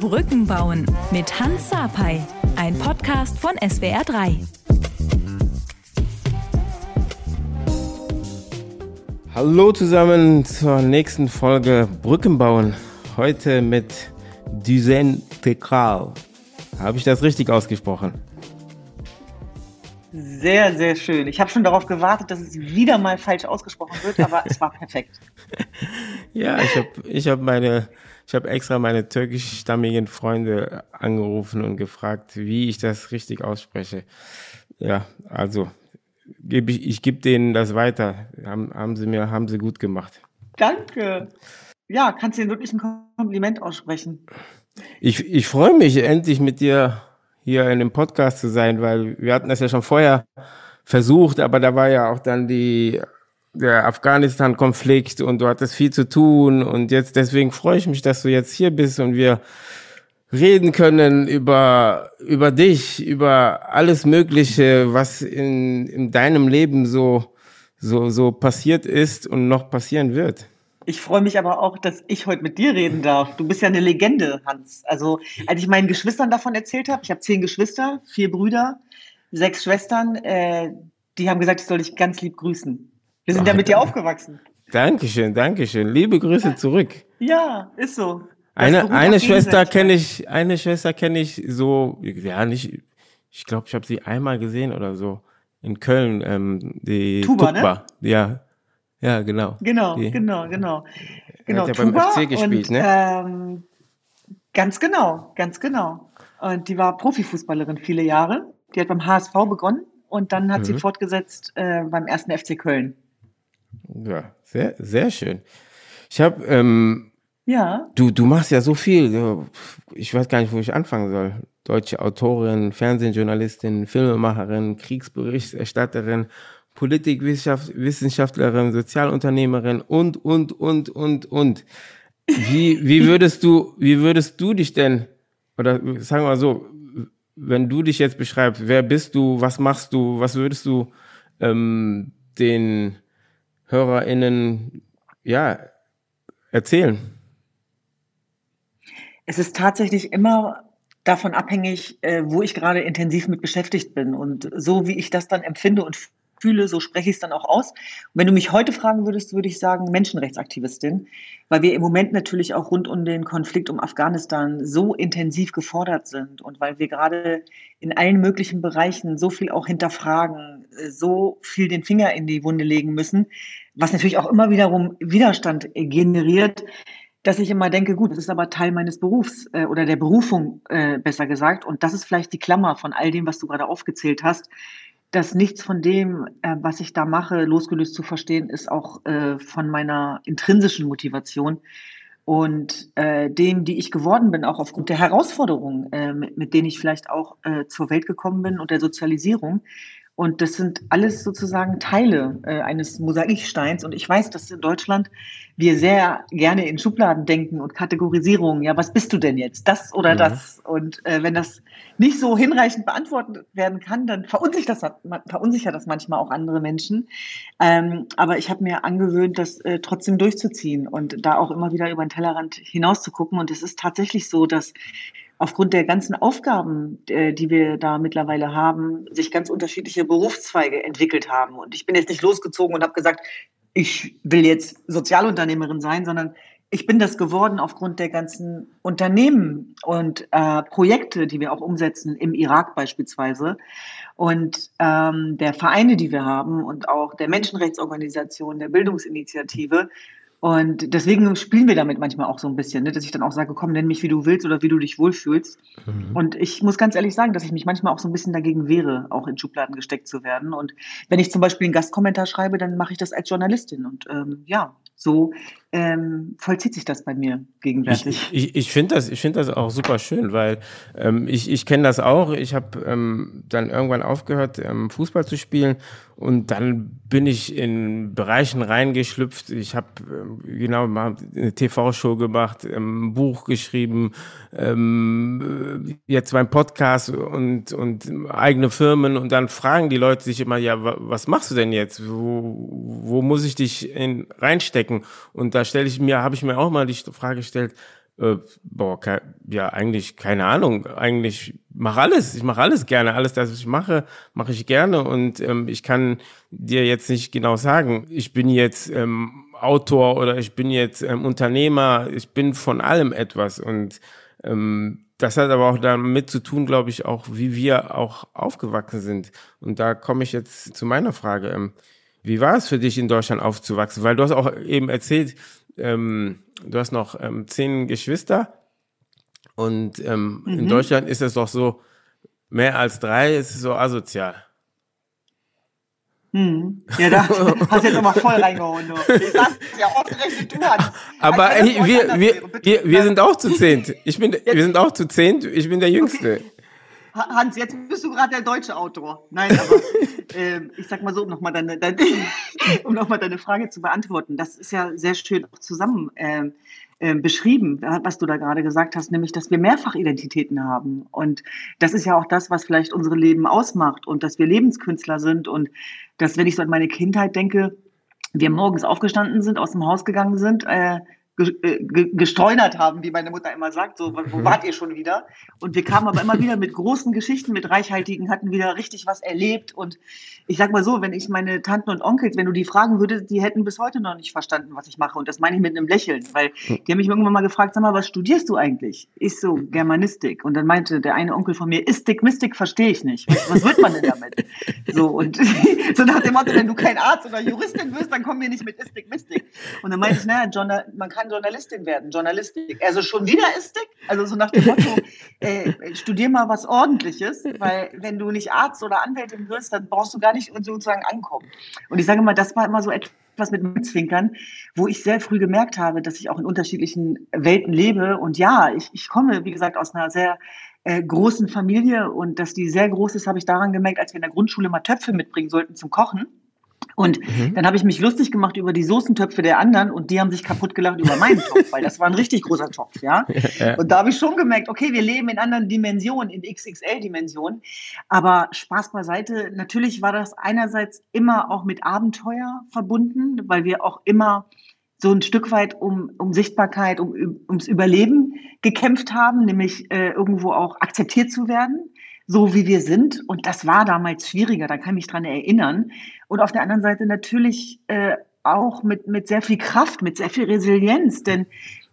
Brücken bauen mit Hans Sapai, ein Podcast von SWR3. Hallo zusammen zur nächsten Folge Brücken bauen. Heute mit Duzen Tekral. Habe ich das richtig ausgesprochen? Sehr, sehr schön. Ich habe schon darauf gewartet, dass es wieder mal falsch ausgesprochen wird, aber es war perfekt. ja, ich habe ich hab meine, ich habe extra meine türkischstammigen Freunde angerufen und gefragt, wie ich das richtig ausspreche. Ja, also gebe ich, ich gebe denen das weiter. Haben, haben sie mir, haben sie gut gemacht. Danke. Ja, kannst du ihnen wirklich ein Kompliment aussprechen? Ich, ich freue mich endlich mit dir hier in dem Podcast zu sein, weil wir hatten das ja schon vorher versucht, aber da war ja auch dann die der Afghanistan-Konflikt und du hattest viel zu tun und jetzt deswegen freue ich mich, dass du jetzt hier bist und wir reden können über über dich, über alles Mögliche, was in, in deinem Leben so so so passiert ist und noch passieren wird. Ich freue mich aber auch, dass ich heute mit dir reden darf. Du bist ja eine Legende, Hans. Also, als ich meinen Geschwistern davon erzählt habe, ich habe zehn Geschwister, vier Brüder, sechs Schwestern, äh, die haben gesagt, ich soll dich ganz lieb grüßen. Wir sind ja mit dir aufgewachsen. Dankeschön, Dankeschön. Liebe Grüße zurück. Ja, ist so. eine, eine Schwester kenne ich, eine Schwester kenne ich so, ja, nicht, ich glaube, ich habe sie einmal gesehen oder so. In Köln, ähm, die Tuba, Tukba. Ne? Ja, ja, genau. Genau, die, genau, genau. Genau, hat ja beim FC gespielt, und, ne? Ähm, ganz genau, ganz genau. Und die war Profifußballerin viele Jahre. Die hat beim HSV begonnen und dann hat mhm. sie fortgesetzt äh, beim ersten FC Köln. Ja, sehr, sehr schön. Ich habe, ähm, ja. Du, du machst ja so viel. Ich weiß gar nicht, wo ich anfangen soll. Deutsche Autorin, Fernsehjournalistin, Filmemacherin, Kriegsberichterstatterin Politikwissenschaftlerin, Sozialunternehmerin und, und, und, und, und. Wie, wie würdest du, wie würdest du dich denn, oder sagen wir mal so, wenn du dich jetzt beschreibst, wer bist du, was machst du, was würdest du ähm, den HörerInnen ja erzählen? Es ist tatsächlich immer davon abhängig, äh, wo ich gerade intensiv mit beschäftigt bin. Und so wie ich das dann empfinde und fühle, so spreche ich es dann auch aus. Und wenn du mich heute fragen würdest, würde ich sagen Menschenrechtsaktivistin, weil wir im Moment natürlich auch rund um den Konflikt um Afghanistan so intensiv gefordert sind und weil wir gerade in allen möglichen Bereichen so viel auch hinterfragen, so viel den Finger in die Wunde legen müssen, was natürlich auch immer wiederum Widerstand generiert dass ich immer denke, gut, das ist aber Teil meines Berufs äh, oder der Berufung äh, besser gesagt. Und das ist vielleicht die Klammer von all dem, was du gerade aufgezählt hast dass nichts von dem, äh, was ich da mache, losgelöst zu verstehen, ist auch äh, von meiner intrinsischen Motivation und äh, dem, die ich geworden bin, auch aufgrund der Herausforderungen, äh, mit, mit denen ich vielleicht auch äh, zur Welt gekommen bin und der Sozialisierung, und das sind alles sozusagen Teile äh, eines Mosaiksteins. Und ich weiß, dass in Deutschland wir sehr gerne in Schubladen denken und Kategorisierungen. Ja, was bist du denn jetzt? Das oder mhm. das? Und äh, wenn das nicht so hinreichend beantwortet werden kann, dann verunsichert das, verunsichert das manchmal auch andere Menschen. Ähm, aber ich habe mir angewöhnt, das äh, trotzdem durchzuziehen und da auch immer wieder über den Tellerrand hinaus zu gucken. Und es ist tatsächlich so, dass aufgrund der ganzen Aufgaben, äh, die wir da mittlerweile haben, sich ganz unterschiedliche Berufszweige entwickelt haben. Und ich bin jetzt nicht losgezogen und habe gesagt, ich will jetzt Sozialunternehmerin sein, sondern ich bin das geworden aufgrund der ganzen Unternehmen und äh, Projekte, die wir auch umsetzen, im Irak beispielsweise. Und ähm, der Vereine, die wir haben und auch der Menschenrechtsorganisation, der Bildungsinitiative, und deswegen spielen wir damit manchmal auch so ein bisschen, ne? dass ich dann auch sage, komm, nenn mich, wie du willst oder wie du dich wohlfühlst. Mhm. Und ich muss ganz ehrlich sagen, dass ich mich manchmal auch so ein bisschen dagegen wehre, auch in Schubladen gesteckt zu werden. Und wenn ich zum Beispiel einen Gastkommentar schreibe, dann mache ich das als Journalistin. Und ähm, ja, so ähm, vollzieht sich das bei mir gegenwärtig. Ich, ich, ich finde das, ich finde das auch super schön, weil ähm, ich, ich kenne das auch. Ich habe ähm, dann irgendwann aufgehört, ähm, Fußball zu spielen und dann bin ich in Bereichen reingeschlüpft. Ich habe ähm, genau eine TV-Show gemacht, ähm, ein Buch geschrieben, ähm, jetzt mein Podcast und und eigene Firmen und dann fragen die Leute sich immer, ja, was machst du denn jetzt? Wo, wo muss ich dich in, reinstecken? Und da stelle ich mir, habe ich mir auch mal die Frage gestellt, Äh, boah, ja, eigentlich keine Ahnung. Eigentlich mache alles. Ich mache alles gerne. Alles, das ich mache, mache ich gerne. Und ähm, ich kann dir jetzt nicht genau sagen, ich bin jetzt ähm, Autor oder ich bin jetzt ähm, Unternehmer. Ich bin von allem etwas. Und ähm, das hat aber auch damit zu tun, glaube ich, auch wie wir auch aufgewachsen sind. Und da komme ich jetzt zu meiner Frage. Ähm, wie war es für dich in Deutschland aufzuwachsen? Weil du hast auch eben erzählt, ähm, du hast noch ähm, zehn Geschwister und ähm, mhm. in Deutschland ist es doch so, mehr als drei ist so asozial. Hm. Ja, da hast du jetzt nochmal voll reingehauen. Du. Ich sag's ja ausgerechnet du hast. Aber ey, wir, wir, wir, wir sind auch zu zehnt. Ich bin, wir sind auch zu zehnt. Ich bin der Jüngste. Okay. Hans, jetzt bist du gerade der deutsche Autor. Nein, aber äh, ich sag mal so, um nochmal deine, deine, um noch deine Frage zu beantworten. Das ist ja sehr schön auch zusammen äh, äh, beschrieben, was du da gerade gesagt hast, nämlich, dass wir Mehrfachidentitäten haben. Und das ist ja auch das, was vielleicht unsere Leben ausmacht und dass wir Lebenskünstler sind und dass, wenn ich so an meine Kindheit denke, wir morgens aufgestanden sind, aus dem Haus gegangen sind, äh, gestreunert haben, wie meine Mutter immer sagt, so, wo mhm. wart ihr schon wieder? Und wir kamen aber immer wieder mit großen Geschichten, mit reichhaltigen, hatten wieder richtig was erlebt. Und ich sag mal so, wenn ich meine Tanten und Onkels, wenn du die fragen würdest, die hätten bis heute noch nicht verstanden, was ich mache. Und das meine ich mit einem Lächeln, weil die haben mich irgendwann mal gefragt, sag mal, was studierst du eigentlich? Ich so, Germanistik. Und dann meinte der eine Onkel von mir, Istik, Mystik verstehe ich nicht. Was, was wird man denn damit? So, und so nach dem Motto, wenn du kein Arzt oder Juristin wirst, dann kommen wir nicht mit Istik, Mystik. Und dann meinte ich, naja, John, man kann Journalistin werden, Journalistik. Also schon wieder Istik? Also so nach dem Motto, äh, studier mal was Ordentliches, weil wenn du nicht Arzt oder Anwältin wirst, dann brauchst du gar nicht sozusagen ankommen. Und ich sage mal, das war immer so etwas mit Mitzwinkern, wo ich sehr früh gemerkt habe, dass ich auch in unterschiedlichen Welten lebe. Und ja, ich, ich komme, wie gesagt, aus einer sehr äh, großen Familie und dass die sehr groß ist, habe ich daran gemerkt, als wir in der Grundschule mal Töpfe mitbringen sollten zum Kochen. Und mhm. dann habe ich mich lustig gemacht über die Soßentöpfe der anderen und die haben sich kaputt gelacht über meinen Topf, weil das war ein richtig großer Topf, ja. Und da habe ich schon gemerkt, okay, wir leben in anderen Dimensionen, in XXL-Dimensionen. Aber Spaß beiseite, natürlich war das einerseits immer auch mit Abenteuer verbunden, weil wir auch immer so ein Stück weit um, um Sichtbarkeit, um, ums Überleben gekämpft haben, nämlich äh, irgendwo auch akzeptiert zu werden so wie wir sind. Und das war damals schwieriger, da kann ich mich dran erinnern. Und auf der anderen Seite natürlich äh, auch mit, mit sehr viel Kraft, mit sehr viel Resilienz, denn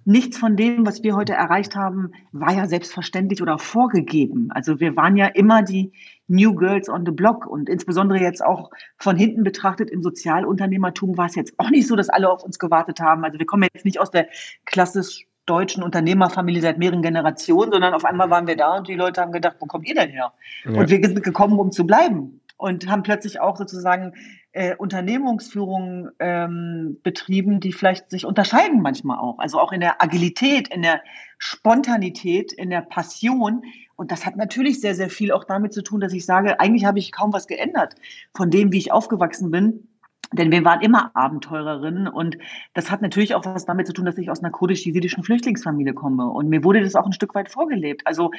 nichts von dem, was wir heute erreicht haben, war ja selbstverständlich oder vorgegeben. Also wir waren ja immer die New Girls on the Block und insbesondere jetzt auch von hinten betrachtet im Sozialunternehmertum war es jetzt auch nicht so, dass alle auf uns gewartet haben. Also wir kommen jetzt nicht aus der klassisch deutschen Unternehmerfamilie seit mehreren Generationen, sondern auf einmal waren wir da und die Leute haben gedacht, wo kommt ihr denn her? Ja. Und wir sind gekommen, um zu bleiben und haben plötzlich auch sozusagen äh, Unternehmungsführung ähm, betrieben, die vielleicht sich unterscheiden manchmal auch. Also auch in der Agilität, in der Spontanität, in der Passion. Und das hat natürlich sehr, sehr viel auch damit zu tun, dass ich sage, eigentlich habe ich kaum was geändert von dem, wie ich aufgewachsen bin. Denn wir waren immer Abenteurerinnen und das hat natürlich auch was damit zu tun, dass ich aus einer kurdisch-jesidischen Flüchtlingsfamilie komme. Und mir wurde das auch ein Stück weit vorgelebt. Also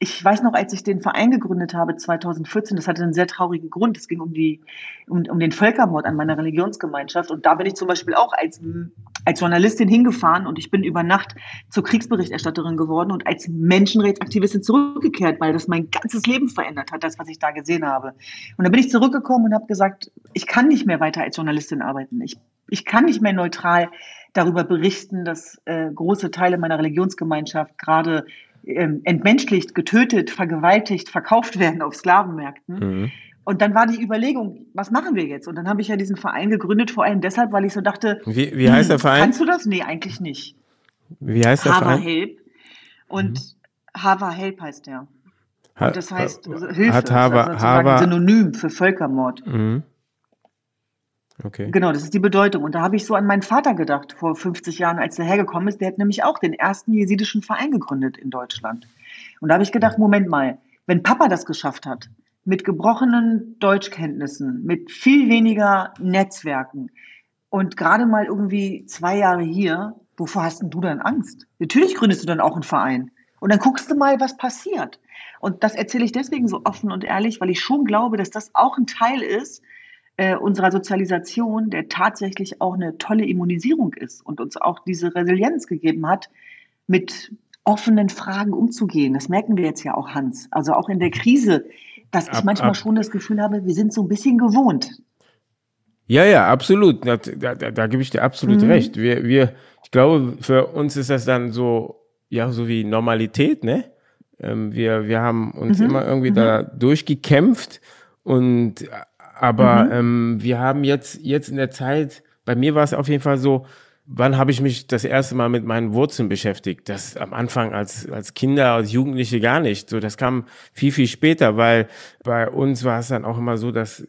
ich weiß noch, als ich den Verein gegründet habe 2014, das hatte einen sehr traurigen Grund. Es ging um die, um, um den Völkermord an meiner Religionsgemeinschaft. Und da bin ich zum Beispiel auch als, als Journalistin hingefahren und ich bin über Nacht zur Kriegsberichterstatterin geworden und als Menschenrechtsaktivistin zurückgekehrt, weil das mein ganzes Leben verändert hat, das, was ich da gesehen habe. Und dann bin ich zurückgekommen und habe gesagt, ich kann nicht mehr weiter als Journalistin arbeiten. Ich, ich kann nicht mehr neutral darüber berichten, dass äh, große Teile meiner Religionsgemeinschaft gerade ähm, entmenschlicht, getötet, vergewaltigt, verkauft werden auf Sklavenmärkten. Mhm. Und dann war die Überlegung, was machen wir jetzt? Und dann habe ich ja diesen Verein gegründet, vor allem deshalb, weil ich so dachte, wie, wie heißt der hm, Verein? Kannst du das? Nee, eigentlich nicht. Wie heißt der Hava Verein? Help. Und mhm. Hava Help heißt der. Und das heißt also Hilfe, hat Hava, also Hava, Synonym für Völkermord. Mhm. Okay. Genau, das ist die Bedeutung. Und da habe ich so an meinen Vater gedacht, vor 50 Jahren, als er hergekommen ist. Der hat nämlich auch den ersten jesidischen Verein gegründet in Deutschland. Und da habe ich gedacht, Moment mal, wenn Papa das geschafft hat, mit gebrochenen Deutschkenntnissen, mit viel weniger Netzwerken und gerade mal irgendwie zwei Jahre hier, wovor hast denn du dann Angst? Natürlich gründest du dann auch einen Verein. Und dann guckst du mal, was passiert. Und das erzähle ich deswegen so offen und ehrlich, weil ich schon glaube, dass das auch ein Teil ist, äh, unserer Sozialisation, der tatsächlich auch eine tolle Immunisierung ist und uns auch diese Resilienz gegeben hat, mit offenen Fragen umzugehen. Das merken wir jetzt ja auch, Hans. Also auch in der Krise, dass ich manchmal ab. schon das Gefühl habe, wir sind so ein bisschen gewohnt. Ja, ja, absolut. Da, da, da gebe ich dir absolut mhm. recht. Wir, wir, ich glaube, für uns ist das dann so, ja, so wie Normalität, ne? Ähm, wir, wir haben uns mhm. immer irgendwie mhm. da durchgekämpft und aber mhm. ähm, wir haben jetzt, jetzt in der Zeit, bei mir war es auf jeden Fall so, wann habe ich mich das erste Mal mit meinen Wurzeln beschäftigt? Das am Anfang als, als Kinder, als Jugendliche gar nicht. So, das kam viel, viel später, weil bei uns war es dann auch immer so, dass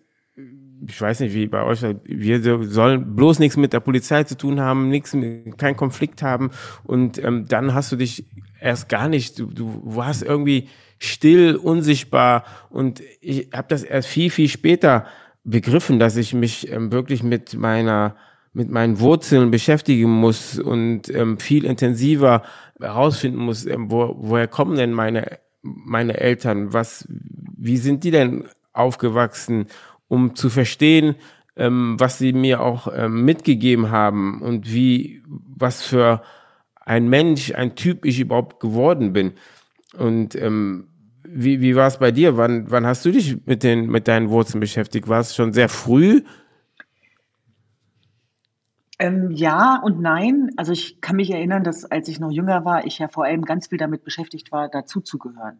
ich weiß nicht, wie bei euch, wir sollen bloß nichts mit der Polizei zu tun haben, nichts, keinen Konflikt haben. Und ähm, dann hast du dich erst gar nicht, du, du warst irgendwie still, unsichtbar. Und ich habe das erst viel, viel später begriffen, dass ich mich ähm, wirklich mit meiner mit meinen Wurzeln beschäftigen muss und ähm, viel intensiver herausfinden muss, ähm, wo, woher kommen denn meine, meine Eltern, was, wie sind die denn aufgewachsen, um zu verstehen, ähm, was sie mir auch ähm, mitgegeben haben und wie, was für ein Mensch, ein Typ ich überhaupt geworden bin. Und ähm, wie, wie war es bei dir? Wann, wann hast du dich mit, den, mit deinen Wurzeln beschäftigt? War es schon sehr früh? Ähm, ja und nein. Also ich kann mich erinnern, dass als ich noch jünger war, ich ja vor allem ganz viel damit beschäftigt war, dazuzugehören,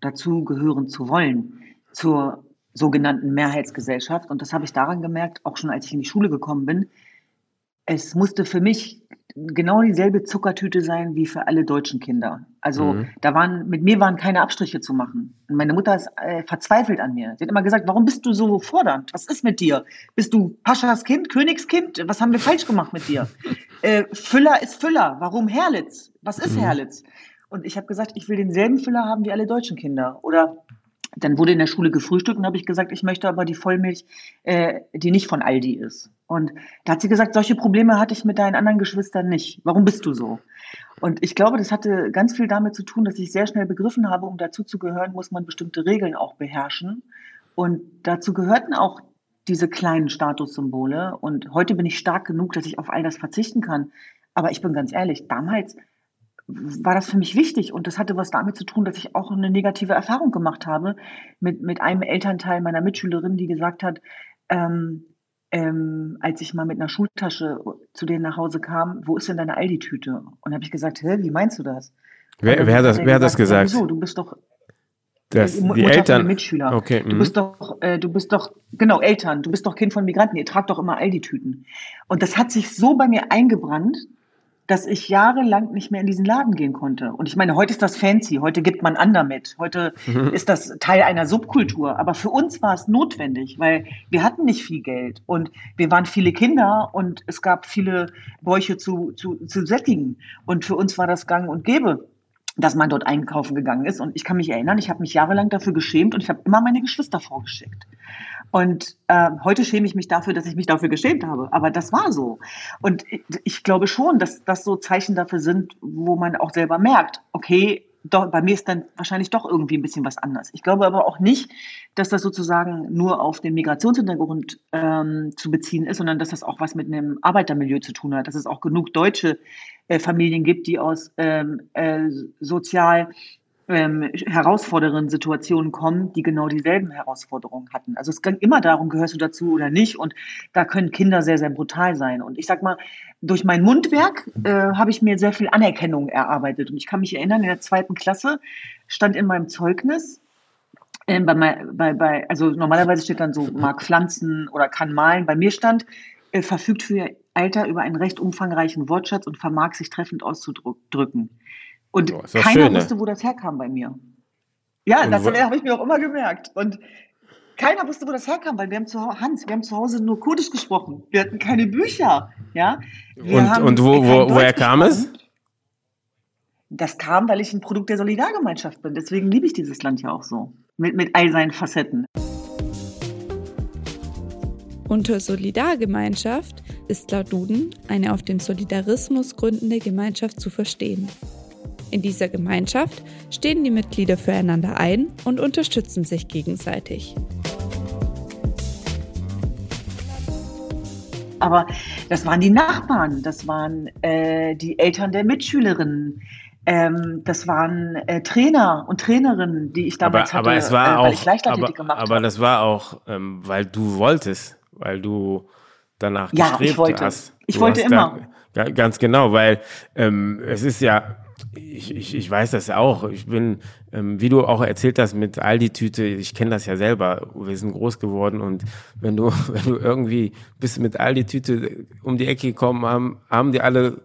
dazugehören zu wollen zur sogenannten Mehrheitsgesellschaft. Und das habe ich daran gemerkt, auch schon als ich in die Schule gekommen bin. Es musste für mich genau dieselbe Zuckertüte sein wie für alle deutschen Kinder. Also mhm. da waren mit mir waren keine Abstriche zu machen. Und meine Mutter ist äh, verzweifelt an mir. Sie hat immer gesagt, warum bist du so fordernd? Was ist mit dir? Bist du Paschas Kind, Königskind? Was haben wir falsch gemacht mit dir? äh, Füller ist Füller. Warum Herlitz? Was ist mhm. Herlitz? Und ich habe gesagt, ich will denselben Füller haben wie alle deutschen Kinder. Oder dann wurde in der Schule gefrühstückt und habe ich gesagt, ich möchte aber die Vollmilch, äh, die nicht von Aldi ist. Und da hat sie gesagt, solche Probleme hatte ich mit deinen anderen Geschwistern nicht. Warum bist du so? Und ich glaube, das hatte ganz viel damit zu tun, dass ich sehr schnell begriffen habe, um dazu zu gehören, muss man bestimmte Regeln auch beherrschen. Und dazu gehörten auch diese kleinen Statussymbole. Und heute bin ich stark genug, dass ich auf all das verzichten kann. Aber ich bin ganz ehrlich, damals war das für mich wichtig und das hatte was damit zu tun, dass ich auch eine negative Erfahrung gemacht habe mit, mit einem Elternteil meiner Mitschülerin, die gesagt hat, ähm, ähm, als ich mal mit einer Schultasche zu denen nach Hause kam, wo ist denn deine Aldi-Tüte? Und habe ich gesagt, hä, wie meinst du das? Wer, wer hat das, wer hat das gesagt? Wieso? Du bist doch das, die Mutter Eltern. Mitschüler. Okay. Du bist mhm. doch, äh, du bist doch, genau, Eltern. Du bist doch Kind von Migranten. Ihr tragt doch immer Aldi-Tüten. Und das hat sich so bei mir eingebrannt, dass ich jahrelang nicht mehr in diesen Laden gehen konnte. Und ich meine, heute ist das fancy, heute gibt man an damit, heute ist das Teil einer Subkultur. Aber für uns war es notwendig, weil wir hatten nicht viel Geld und wir waren viele Kinder und es gab viele Bäuche zu, zu, zu sättigen. Und für uns war das gang und gäbe dass man dort einkaufen gegangen ist. Und ich kann mich erinnern, ich habe mich jahrelang dafür geschämt und ich habe immer meine Geschwister vorgeschickt. Und äh, heute schäme ich mich dafür, dass ich mich dafür geschämt habe. Aber das war so. Und ich, ich glaube schon, dass das so Zeichen dafür sind, wo man auch selber merkt, okay, doch, bei mir ist dann wahrscheinlich doch irgendwie ein bisschen was anders. Ich glaube aber auch nicht, dass das sozusagen nur auf den Migrationshintergrund ähm, zu beziehen ist, sondern dass das auch was mit einem Arbeitermilieu zu tun hat, dass es auch genug deutsche äh, Familien gibt, die aus ähm, äh, sozial ähm, herausfordernden Situationen kommen, die genau dieselben Herausforderungen hatten. Also es ging immer darum, gehörst du dazu oder nicht. Und da können Kinder sehr, sehr brutal sein. Und ich sag mal, durch mein Mundwerk äh, habe ich mir sehr viel Anerkennung erarbeitet. Und ich kann mich erinnern, in der zweiten Klasse stand in meinem Zeugnis, äh, bei, bei, bei, also normalerweise steht dann so, mag pflanzen oder kann malen. Bei mir stand, äh, verfügt für ihr Alter über einen recht umfangreichen Wortschatz und vermag sich treffend auszudrücken. Und oh, keiner schön, ne? wusste, wo das herkam bei mir. Ja, und das habe ich mir auch immer gemerkt. Und keiner wusste, wo das herkam, weil wir haben zu Hause, Hans, wir haben zu Hause nur Kurdisch gesprochen. Wir hatten keine Bücher. Ja? Wir und, und wo, wo, woher kam es? Das kam, weil ich ein Produkt der Solidargemeinschaft bin. Deswegen liebe ich dieses Land ja auch so. Mit, mit all seinen Facetten. Unter Solidargemeinschaft ist laut Duden eine auf den Solidarismus gründende Gemeinschaft zu verstehen. In dieser Gemeinschaft stehen die Mitglieder füreinander ein und unterstützen sich gegenseitig. Aber das waren die Nachbarn, das waren äh, die Eltern der Mitschülerinnen, Ähm, das waren äh, Trainer und Trainerinnen, die ich damals aber, hatte, aber es war äh, auch, weil ich Leichtathletik aber, gemacht aber habe. das war auch, ähm, weil du wolltest, weil du danach Ja, gestrebt ich wollte. hast. Ich Du wollte hast immer. Da, ga- ganz genau, weil ähm, es ist ja, ich, ich, ich weiß das auch. Ich bin, ähm, wie du auch erzählt hast mit Aldi-Tüte, ich kenne das ja selber. Wir sind groß geworden und wenn du, wenn du irgendwie bist mit Aldi-Tüte um die Ecke gekommen, haben, haben die alle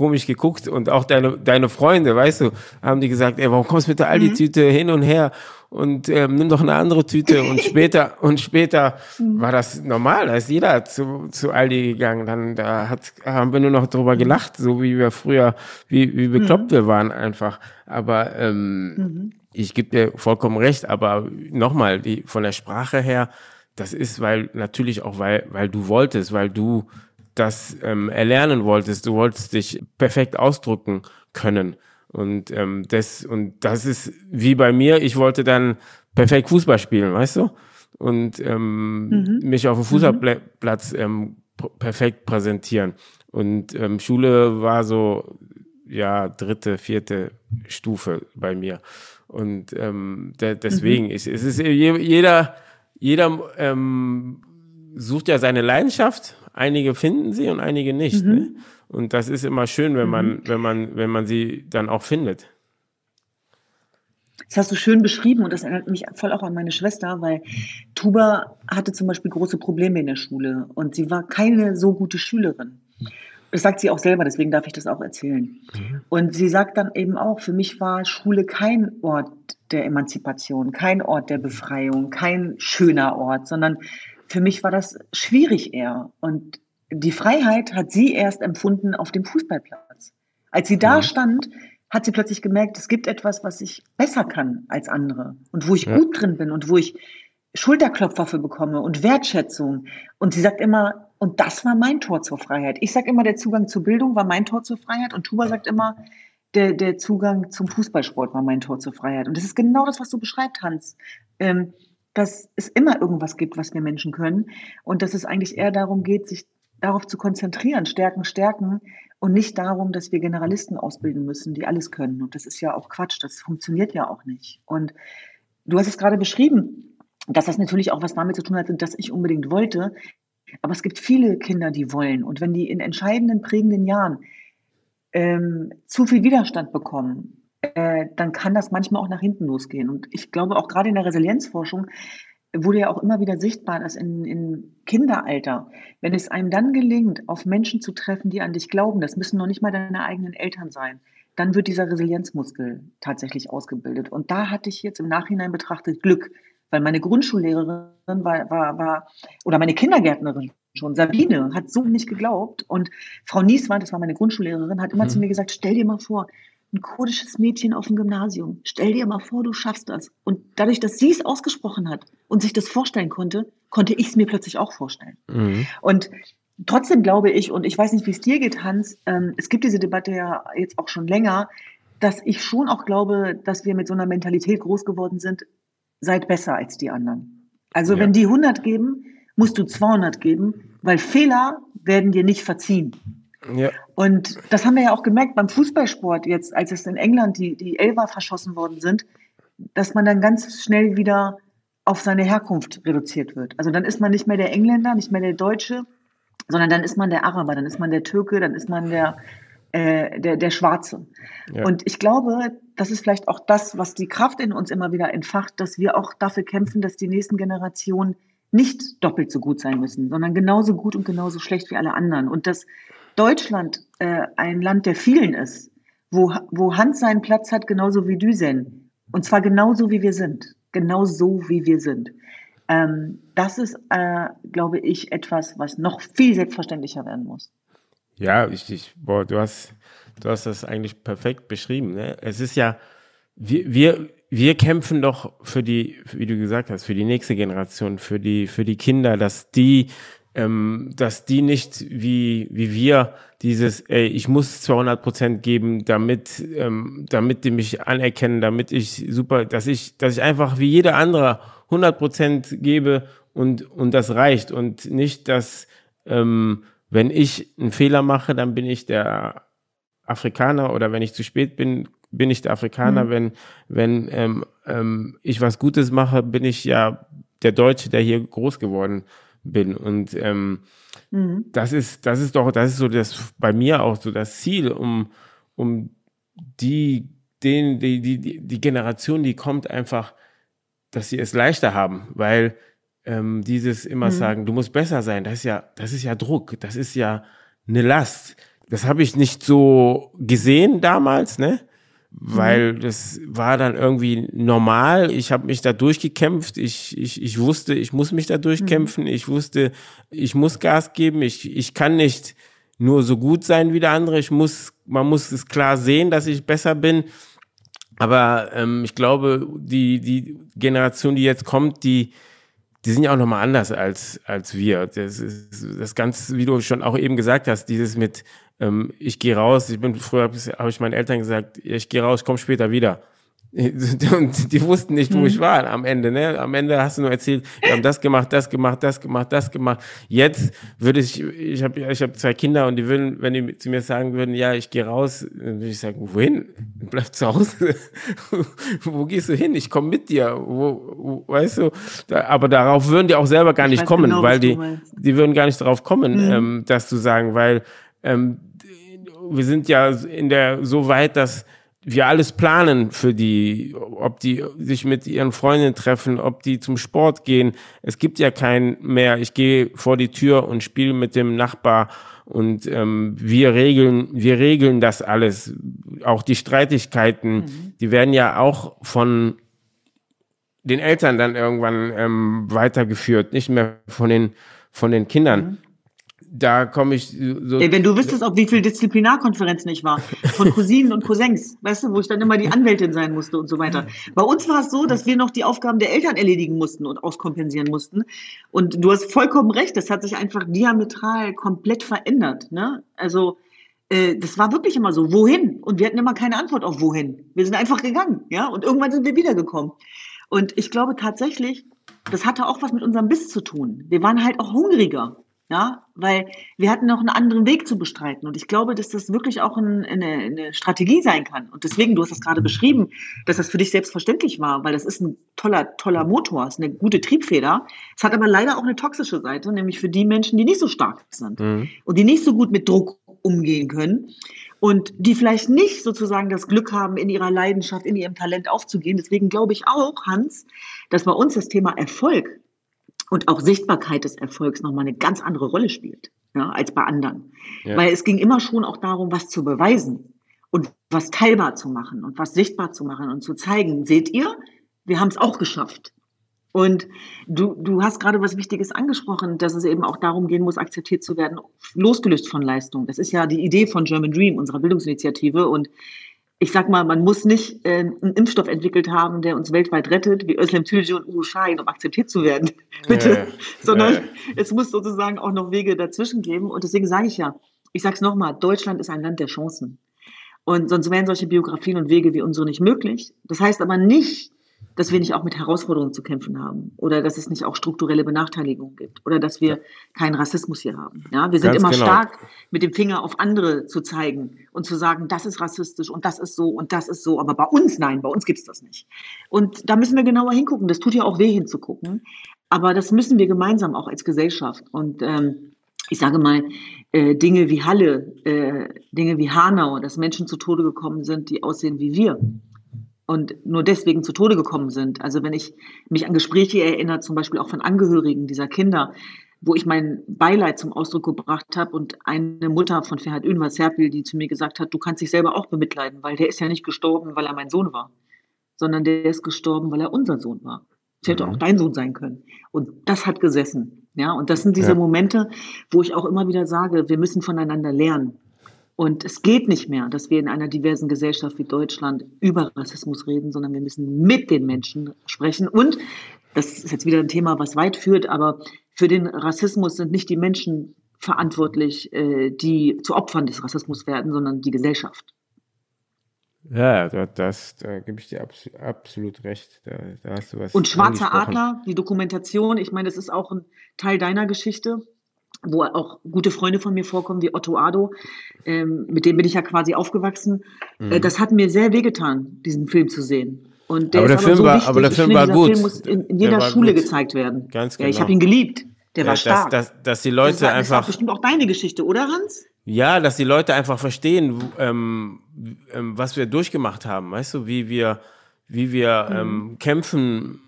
komisch geguckt und auch deine, deine Freunde, weißt du, haben die gesagt, ey, warum kommst du mit der Aldi-Tüte hin und her und ähm, nimm doch eine andere Tüte und später und später war das normal, da ist jeder zu, zu Aldi gegangen, dann da hat, haben wir nur noch drüber gelacht, so wie wir früher, wie, wie bekloppt wir waren einfach, aber ähm, ich gebe dir vollkommen recht, aber nochmal, die von der Sprache her, das ist, weil natürlich auch, weil, weil du wolltest, weil du das ähm, erlernen wolltest, du wolltest dich perfekt ausdrücken können. Und ähm, das, und das ist wie bei mir, ich wollte dann perfekt Fußball spielen, weißt du? Und ähm, mich auf dem Fußballplatz ähm, p- perfekt präsentieren. Und ähm, Schule war so, ja, dritte, vierte Stufe bei mir. Und ähm, de deswegen, ist, es ist je- jeder, jeder ähm, sucht ja seine Leidenschaft. Einige finden sie und einige nicht. Ne? Und das ist immer schön, wenn man, wenn man, wenn man sie dann auch findet. Das hast du schön beschrieben und das erinnert mich voll auch an meine Schwester, weil Tuba hatte zum Beispiel große Probleme in der Schule und sie war keine so gute Schülerin. Das sagt sie auch selber, deswegen darf ich das auch erzählen. Und sie sagt dann eben auch, für mich war Schule kein Ort der Emanzipation, kein Ort der Befreiung, kein schöner Ort, sondern für mich war das schwierig eher. Und die Freiheit hat sie erst empfunden auf dem Fußballplatz. Als sie da stand, hat sie plötzlich gemerkt, es gibt etwas, was ich besser kann als andere und wo ich Ja. gut drin bin und wo ich Schulterklopfer für bekomme und Wertschätzung. Und sie sagt immer, und das war mein Tor zur Freiheit. Ich sage immer, der Zugang zur Bildung war mein Tor zur Freiheit und Tuba sagt immer, der, der Zugang zum Fußballsport war mein Tor zur Freiheit. Und das ist genau das, was du beschreibst, Hans. Ähm, dass es immer irgendwas gibt, was wir Menschen können und dass es eigentlich eher darum geht, sich darauf zu konzentrieren, stärken, stärken und nicht darum, dass wir Generalisten ausbilden müssen, die alles können. Und das ist ja auch Quatsch, das funktioniert ja auch nicht. Und du hast es gerade beschrieben, dass das natürlich auch was damit zu tun hat, dass ich unbedingt wollte. Aber es gibt viele Kinder, die wollen. Und wenn die in entscheidenden, prägenden Jahren ähm, zu viel Widerstand bekommen, äh, dann kann das manchmal auch nach hinten losgehen. Und ich glaube, auch gerade in der Resilienzforschung wurde ja auch immer wieder sichtbar, dass in, in Kinderalter, wenn es einem dann gelingt, auf Menschen zu treffen, die an dich glauben, das müssen noch nicht mal deine eigenen Eltern sein, dann wird dieser Resilienzmuskel tatsächlich ausgebildet. Und da hatte ich jetzt im Nachhinein betrachtet Glück, weil meine Grundschullehrerin war, war, war oder meine Kindergärtnerin schon, Sabine, hat so nicht geglaubt. Und Frau Nieswand, das war meine Grundschullehrerin, hat immer zu mir gesagt, stell dir mal vor, ein kurdisches Mädchen auf dem Gymnasium. Stell dir mal vor, du schaffst das. Und dadurch, dass sie es ausgesprochen hat und sich das vorstellen konnte, konnte ich es mir plötzlich auch vorstellen. Mhm. Und trotzdem glaube ich, und ich weiß nicht, wie es dir geht, Hans, ähm, es gibt diese Debatte ja jetzt auch schon länger, dass ich schon auch glaube, dass wir mit so einer Mentalität groß geworden sind, seid besser als die anderen. Also Ja. wenn die 100 geben, musst du 200 geben, weil Fehler werden dir nicht verziehen. Ja. Und das haben wir ja auch gemerkt beim Fußballsport jetzt, als es in England die, die Elfer verschossen worden sind, dass man dann ganz schnell wieder auf seine Herkunft reduziert wird. Also dann ist man nicht mehr der Engländer, nicht mehr der Deutsche, sondern dann ist man der Araber, dann ist man der Türke, dann ist man der, äh, der, der Schwarze. Ja. Und ich glaube, das ist vielleicht auch das, was die Kraft in uns immer wieder entfacht, dass wir auch dafür kämpfen, dass die nächsten Generationen nicht doppelt so gut sein müssen, sondern genauso gut und genauso schlecht wie alle anderen. Und dass Deutschland äh, ein Land der vielen ist, wo, wo Hans seinen Platz hat, genauso wie Düsen. Und zwar genauso wie wir sind. Genau so wie wir sind. Ähm, das ist, äh, glaube ich, etwas, was noch viel selbstverständlicher werden muss. Ja, ich, ich, boah, du hast, du hast das eigentlich perfekt beschrieben. Ne? Es ist ja, wir, wir, wir kämpfen doch für die, wie du gesagt hast, für die nächste Generation, für die, für die Kinder, dass die, ähm, dass die nicht wie, wie wir dieses, ey, ich muss 200 Prozent geben, damit, ähm, damit die mich anerkennen, damit ich super, dass ich, dass ich einfach wie jeder andere 100 Prozent gebe und, und das reicht und nicht, dass, ähm, wenn ich einen Fehler mache, dann bin ich der Afrikaner oder wenn ich zu spät bin, bin ich der Afrikaner. Mhm. Wenn, wenn ähm, ähm, ich was Gutes mache, bin ich ja der Deutsche, der hier groß geworden bin. Und ähm, mhm. das ist, das ist doch, das ist so das bei mir auch so das Ziel, um, um die, den, die, die, die Generation, die kommt, einfach, dass sie es leichter haben, weil ähm, dieses immer mhm. sagen, du musst besser sein, das ist ja, das ist ja Druck, das ist ja eine Last. Das habe ich nicht so gesehen damals, ne? Weil mhm. das war dann irgendwie normal. Ich habe mich da durchgekämpft. Ich, ich, ich wusste, ich muss mich da durchkämpfen. Mhm. Ich wusste, ich muss Gas geben. Ich, ich kann nicht nur so gut sein wie der andere. Ich muss, man muss es klar sehen, dass ich besser bin. Aber ähm, ich glaube, die, die Generation, die jetzt kommt, die, die sind ja auch nochmal anders als, als wir. Das ist das ganz, wie du schon auch eben gesagt hast, dieses mit, ähm, ich gehe raus, ich bin früher, habe ich meinen Eltern gesagt, ich gehe raus, komm später wieder. Und die wussten nicht, wo mhm. ich war am Ende. Ne? Am Ende hast du nur erzählt, wir haben das gemacht, das gemacht, das gemacht, das gemacht. Jetzt würde ich, ich habe ich hab zwei Kinder und die würden, wenn die zu mir sagen würden, ja, ich gehe raus, dann würde ich sagen, wohin? Bleib zu Hause. wo gehst du hin? Ich komme mit dir. Wo, wo, weißt du? Da, aber darauf würden die auch selber gar nicht kommen, genau, weil die, die würden gar nicht darauf kommen, mhm. ähm, das zu sagen, weil ähm, wir sind ja in der so weit, dass wir alles planen für die, ob die sich mit ihren Freundinnen treffen, ob die zum Sport gehen. Es gibt ja kein mehr, ich gehe vor die Tür und spiele mit dem Nachbar und ähm, wir regeln, wir regeln das alles. Auch die Streitigkeiten, mhm. die werden ja auch von den Eltern dann irgendwann ähm, weitergeführt, nicht mehr von den von den Kindern. Mhm da komme ich so. Ey, wenn du wüsstest, ob wie viel Disziplinarkonferenzen ich war, von Cousinen und Cousins, weißt du, wo ich dann immer die Anwältin sein musste und so weiter. Bei uns war es so, dass wir noch die Aufgaben der Eltern erledigen mussten und auskompensieren mussten. Und du hast vollkommen recht, das hat sich einfach diametral komplett verändert. Ne? Also äh, das war wirklich immer so, wohin? Und wir hatten immer keine Antwort auf wohin. Wir sind einfach gegangen, ja, und irgendwann sind wir wiedergekommen. Und ich glaube tatsächlich, das hatte auch was mit unserem Biss zu tun. Wir waren halt auch hungriger. Ja, weil wir hatten noch einen anderen Weg zu bestreiten. Und ich glaube, dass das wirklich auch ein, eine, eine, Strategie sein kann. Und deswegen, du hast das gerade beschrieben, dass das für dich selbstverständlich war, weil das ist ein toller, toller Motor, ist eine gute Triebfeder. Es hat aber leider auch eine toxische Seite, nämlich für die Menschen, die nicht so stark sind mhm. und die nicht so gut mit Druck umgehen können und die vielleicht nicht sozusagen das Glück haben, in ihrer Leidenschaft, in ihrem Talent aufzugehen. Deswegen glaube ich auch, Hans, dass bei uns das Thema Erfolg und auch Sichtbarkeit des Erfolgs nochmal eine ganz andere Rolle spielt ja, als bei anderen. Ja. Weil es ging immer schon auch darum, was zu beweisen und was teilbar zu machen und was sichtbar zu machen und zu zeigen. Seht ihr, wir haben es auch geschafft. Und du, du hast gerade was Wichtiges angesprochen, dass es eben auch darum gehen muss, akzeptiert zu werden, losgelöst von Leistung. Das ist ja die Idee von German Dream, unserer Bildungsinitiative. Und ich sag mal, man muss nicht äh, einen Impfstoff entwickelt haben, der uns weltweit rettet, wie Özlem Tülce und Uwe Schein, um akzeptiert zu werden. Bitte. Äh, Sondern äh. es muss sozusagen auch noch Wege dazwischen geben. Und deswegen sage ich ja, ich sage es nochmal, Deutschland ist ein Land der Chancen. Und sonst wären solche Biografien und Wege wie unsere nicht möglich. Das heißt aber nicht, dass wir nicht auch mit Herausforderungen zu kämpfen haben oder dass es nicht auch strukturelle Benachteiligungen gibt oder dass wir keinen Rassismus hier haben. Ja, wir sind Ganz immer genau. stark mit dem Finger auf andere zu zeigen und zu sagen, das ist rassistisch und das ist so und das ist so, aber bei uns nein, bei uns gibt's das nicht. Und da müssen wir genauer hingucken. Das tut ja auch weh hinzugucken, aber das müssen wir gemeinsam auch als Gesellschaft und ähm, ich sage mal, äh, Dinge wie Halle, äh, Dinge wie Hanau, dass Menschen zu Tode gekommen sind, die aussehen wie wir und nur deswegen zu Tode gekommen sind. Also wenn ich mich an Gespräche erinnere, zum Beispiel auch von Angehörigen dieser Kinder, wo ich mein Beileid zum Ausdruck gebracht habe und eine Mutter von Ferhat Ünver Serpil, die zu mir gesagt hat, du kannst dich selber auch bemitleiden, weil der ist ja nicht gestorben, weil er mein Sohn war, sondern der ist gestorben, weil er unser Sohn war. Es hätte mhm. auch dein Sohn sein können. Und das hat gesessen. Ja, und das sind diese ja. Momente, wo ich auch immer wieder sage, wir müssen voneinander lernen. Und es geht nicht mehr, dass wir in einer diversen Gesellschaft wie Deutschland über Rassismus reden, sondern wir müssen mit den Menschen sprechen. Und das ist jetzt wieder ein Thema, was weit führt, aber für den Rassismus sind nicht die Menschen verantwortlich, äh, die zu Opfern des Rassismus werden, sondern die Gesellschaft. Ja, das, da gebe ich dir absolut recht. Da, da Und Schwarzer Adler, die Dokumentation, ich meine, das ist auch ein Teil deiner Geschichte. Wo auch gute Freunde von mir vorkommen, wie Otto Ado, ähm, mit dem bin ich ja quasi aufgewachsen. Äh, mhm. Äh, das hat mir sehr wehgetan, diesen Film zu sehen. Und der aber, der Film so war, aber der Film finde, war gut. Film muss in, in jeder Schule gut. gezeigt werden. Ganz genau. Ja, ich habe ihn geliebt. Der war stark. Dass, dass, dass die Leute das war, einfach. Das war bestimmt auch deine Geschichte, oder Hans? Ja, dass die Leute einfach verstehen, ähm, ähm, was wir durchgemacht haben, weißt du, wie wir, wie wir mhm. ähm, kämpfen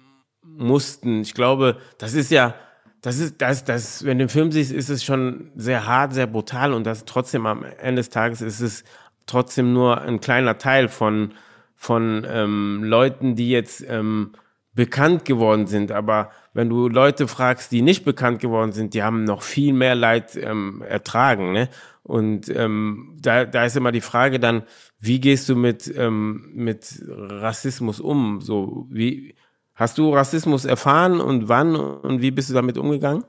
mussten. Ich glaube, das ist ja, das ist, das, das, wenn du den Film siehst, ist es schon sehr hart, sehr brutal und das trotzdem am Ende des Tages ist es trotzdem nur ein kleiner Teil von, von ähm, Leuten, die jetzt ähm, bekannt geworden sind. Aber wenn du Leute fragst, die nicht bekannt geworden sind, die haben noch viel mehr Leid ähm, ertragen. Ne? Und ähm, da, da ist immer die Frage dann, wie gehst du mit, ähm, mit Rassismus um? So, wie, Hast du Rassismus erfahren und wann und wie bist du damit umgegangen?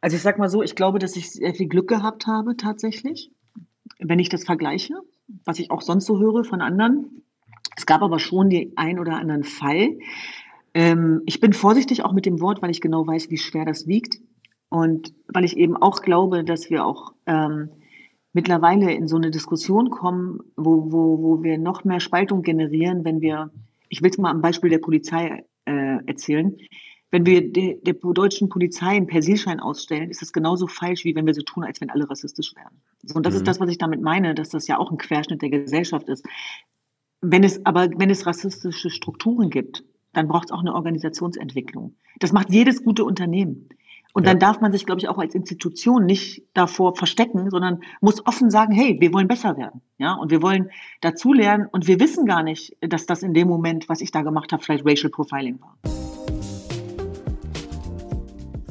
Also ich sag mal so, ich glaube, dass ich sehr viel Glück gehabt habe tatsächlich, wenn ich das vergleiche, was ich auch sonst so höre von anderen. Es gab aber schon den ein oder anderen Fall. Ähm, ich bin vorsichtig auch mit dem Wort, weil ich genau weiß, wie schwer das wiegt und weil ich eben auch glaube, dass wir auch ähm, mittlerweile in so eine Diskussion kommen, wo, wo, wo wir noch mehr Spaltung generieren, wenn wir ich will es mal am Beispiel der Polizei äh, erzählen. Wenn wir de, der deutschen Polizei einen Persilschein ausstellen, ist das genauso falsch, wie wenn wir so tun, als wenn alle rassistisch wären. So, und das mhm. ist das, was ich damit meine, dass das ja auch ein Querschnitt der Gesellschaft ist. Wenn es aber, wenn es rassistische Strukturen gibt, dann braucht es auch eine Organisationsentwicklung. Das macht jedes gute Unternehmen. Und ja. dann darf man sich, glaube ich, auch als Institution nicht davor verstecken, sondern muss offen sagen, hey, wir wollen besser werden. Ja, und wir wollen dazulernen. Und wir wissen gar nicht, dass das in dem Moment, was ich da gemacht habe, vielleicht Racial Profiling war.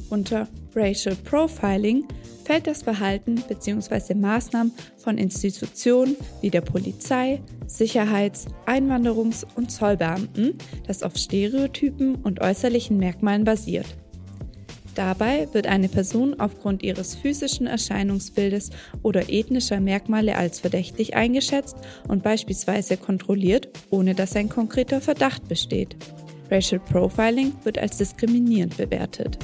Unter Racial Profiling fällt das Verhalten bzw. Maßnahmen von Institutionen wie der Polizei, Sicherheits-, Einwanderungs- und Zollbeamten, das auf Stereotypen und äußerlichen Merkmalen basiert. Dabei wird eine Person aufgrund ihres physischen Erscheinungsbildes oder ethnischer Merkmale als verdächtig eingeschätzt und beispielsweise kontrolliert, ohne dass ein konkreter Verdacht besteht. Racial Profiling wird als diskriminierend bewertet.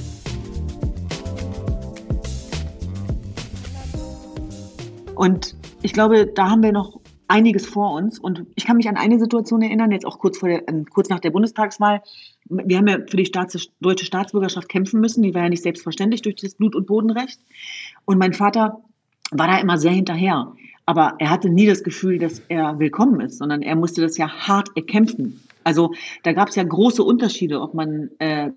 Und ich glaube, da haben wir noch einiges vor uns. Und ich kann mich an eine Situation erinnern, jetzt auch kurz, der, ähm, kurz nach der Bundestagswahl. Wir haben ja für die Staats deutsche Staatsbürgerschaft kämpfen müssen. Die war ja nicht selbstverständlich durch das Blut- und Bodenrecht. Und mein Vater war da immer sehr hinterher. Aber er hatte nie das Gefühl, dass er willkommen ist, sondern er musste das ja hart erkämpfen. Also da gab es ja große Unterschiede, ob man äh,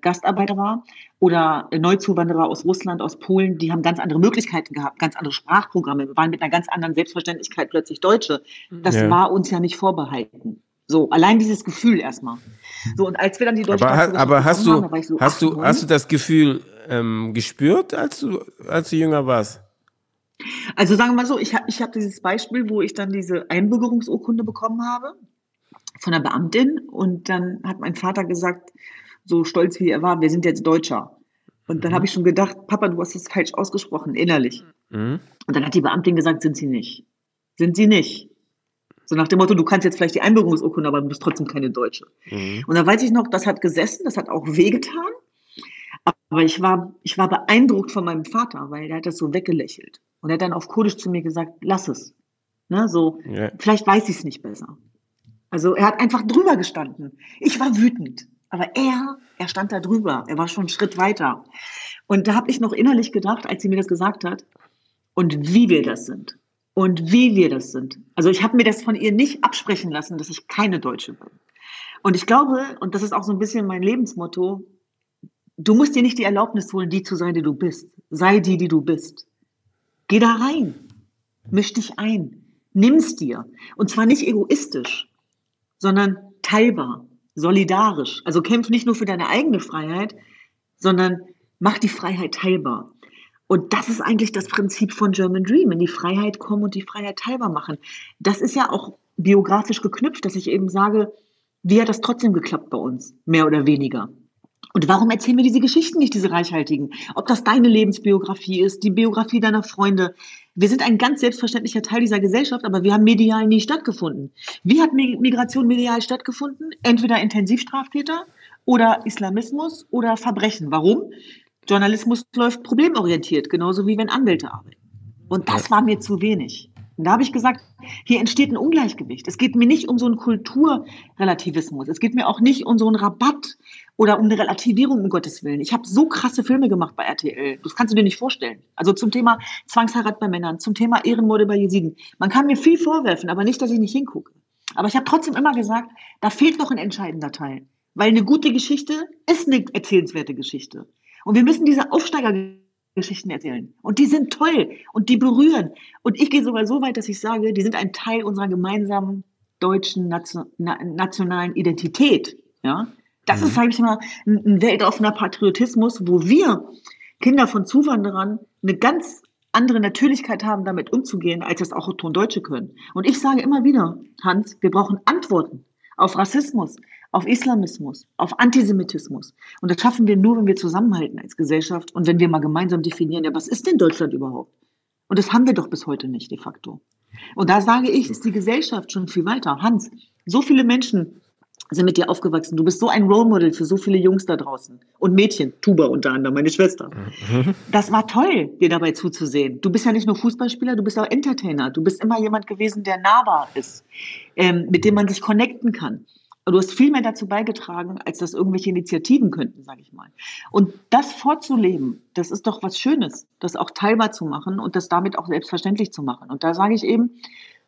Gastarbeiter war oder Neuzuwanderer aus Russland, aus Polen, die haben ganz andere Möglichkeiten gehabt, ganz andere Sprachprogramme, wir waren mit einer ganz anderen Selbstverständlichkeit plötzlich Deutsche. Das ja. war uns ja nicht vorbehalten. So, allein dieses Gefühl erstmal. So, und als wir dann die deutsche Aber, aber hast du, haben, so, hast du, hast du das Gefühl ähm, gespürt, als du, als du jünger warst? Also sagen wir mal so, ich habe ich hab dieses Beispiel, wo ich dann diese Einbürgerungsurkunde bekommen habe von der Beamtin und dann hat mein Vater gesagt, so stolz wie er war, wir sind jetzt Deutscher. Und dann mhm. habe ich schon gedacht, Papa, du hast es falsch ausgesprochen, innerlich. Mhm. Und dann hat die Beamtin gesagt, sind sie nicht. Sind sie nicht. So nach dem Motto, du kannst jetzt vielleicht die Einbürgerungsurkunde, aber du bist trotzdem keine Deutsche. Mhm. Und da weiß ich noch, das hat gesessen, das hat auch wehgetan. Aber ich war, ich war beeindruckt von meinem Vater, weil er hat das so weggelächelt. Und er hat dann auf Kurdisch zu mir gesagt, lass es. Ne, so, ja. vielleicht weiß ich es nicht besser. Also er hat einfach drüber gestanden. Ich war wütend. Aber er, er stand da drüber. Er war schon einen Schritt weiter. Und da habe ich noch innerlich gedacht, als sie mir das gesagt hat, und wie wir das sind. Und wie wir das sind. Also ich habe mir das von ihr nicht absprechen lassen, dass ich keine Deutsche bin. Und ich glaube, und das ist auch so ein bisschen mein Lebensmotto, du musst dir nicht die Erlaubnis holen, die zu sein, die du bist. Sei die, die du bist. Geh da rein. Misch dich ein. Nimm's dir. Und zwar nicht egoistisch, sondern teilbar solidarisch. Also kämpf nicht nur für deine eigene Freiheit, sondern mach die Freiheit teilbar. Und das ist eigentlich das Prinzip von German Dream, in die Freiheit kommen und die Freiheit teilbar machen. Das ist ja auch biografisch geknüpft, dass ich eben sage, wie hat das trotzdem geklappt bei uns, mehr oder weniger? Und warum erzählen wir diese Geschichten nicht, diese reichhaltigen? Ob das deine Lebensbiografie ist, die Biografie deiner Freunde. Wir sind ein ganz selbstverständlicher Teil dieser Gesellschaft, aber wir haben medial nie stattgefunden. Wie hat Migration medial stattgefunden? Entweder Intensivstraftäter oder Islamismus oder Verbrechen. Warum? Journalismus läuft problemorientiert, genauso wie wenn Anwälte arbeiten. Und das war mir zu wenig. Und da habe ich gesagt, hier entsteht ein Ungleichgewicht. Es geht mir nicht um so einen Kulturrelativismus. Es geht mir auch nicht um so einen Rabatt oder um eine Relativierung, um Gottes Willen. Ich habe so krasse Filme gemacht bei RTL. Das kannst du dir nicht vorstellen. Also zum Thema Zwangsheirat bei Männern, zum Thema Ehrenmorde bei Jesiden. Man kann mir viel vorwerfen, aber nicht, dass ich nicht hingucke. Aber ich habe trotzdem immer gesagt, da fehlt noch ein entscheidender Teil. Weil eine gute Geschichte ist eine erzählenswerte Geschichte. Und wir müssen diese Aufsteigergeschichten erzählen. Und die sind toll und die berühren. Und ich gehe sogar so weit, dass ich sage, die sind ein Teil unserer gemeinsamen deutschen Nation, nationalen Identität. Ja, das mhm. ist, sage ich mal, ein weltoffener Patriotismus, wo wir Kinder von Zuwanderern eine ganz andere Natürlichkeit haben, damit umzugehen, als das auch Deutsche können. Und ich sage immer wieder, Hans, wir brauchen Antworten auf Rassismus, auf Islamismus, auf Antisemitismus. Und das schaffen wir nur, wenn wir zusammenhalten als Gesellschaft und wenn wir mal gemeinsam definieren, ja, was ist denn Deutschland überhaupt? Und das haben wir doch bis heute nicht de facto. Und da sage ich, ist die Gesellschaft schon viel weiter. Hans, so viele Menschen sind mit dir aufgewachsen. Du bist so ein Role Model für so viele Jungs da draußen. Und Mädchen, Tuba unter anderem, meine Schwester. Mhm. Das war toll, dir dabei zuzusehen. Du bist ja nicht nur Fußballspieler, du bist auch Entertainer. Du bist immer jemand gewesen, der nahbar ist, ähm, mit dem man sich connecten kann. Du hast viel mehr dazu beigetragen, als das irgendwelche Initiativen könnten, sage ich mal. Und das vorzuleben, das ist doch was Schönes, das auch teilbar zu machen und das damit auch selbstverständlich zu machen. Und da sage ich eben,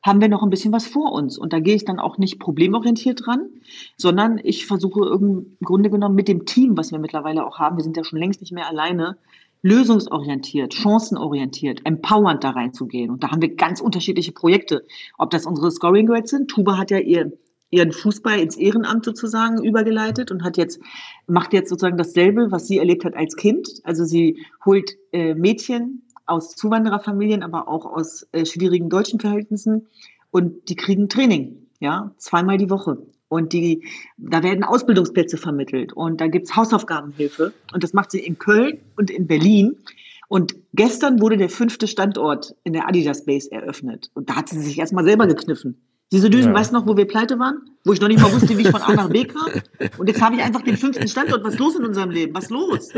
haben wir noch ein bisschen was vor uns. Und da gehe ich dann auch nicht problemorientiert dran, sondern ich versuche im Grunde genommen mit dem Team, was wir mittlerweile auch haben, wir sind ja schon längst nicht mehr alleine, lösungsorientiert, chancenorientiert, empowernd da reinzugehen. Und da haben wir ganz unterschiedliche Projekte. Ob das unsere Scoring Grades sind. Tuba hat ja ihr ihren Fußball ins Ehrenamt sozusagen übergeleitet und hat jetzt, macht jetzt sozusagen dasselbe, was sie erlebt hat als Kind. Also sie holt äh, Mädchen aus Zuwandererfamilien, aber auch aus äh, schwierigen deutschen Verhältnissen und die kriegen Training, ja, zweimal die Woche. Und die, da werden Ausbildungsplätze vermittelt und da gibt's Hausaufgabenhilfe und das macht sie in Köln und in Berlin. Und gestern wurde der fünfte Standort in der Adidas Base eröffnet. Und da hat sie sich erstmal selber gekniffen. Diese Düsen, ja. weißt du noch, wo wir pleite waren? Wo ich noch nicht mal wusste, wie ich von A nach B kam? Und jetzt habe ich einfach den fünften Standort. Was ist los in unserem Leben? Was ist los?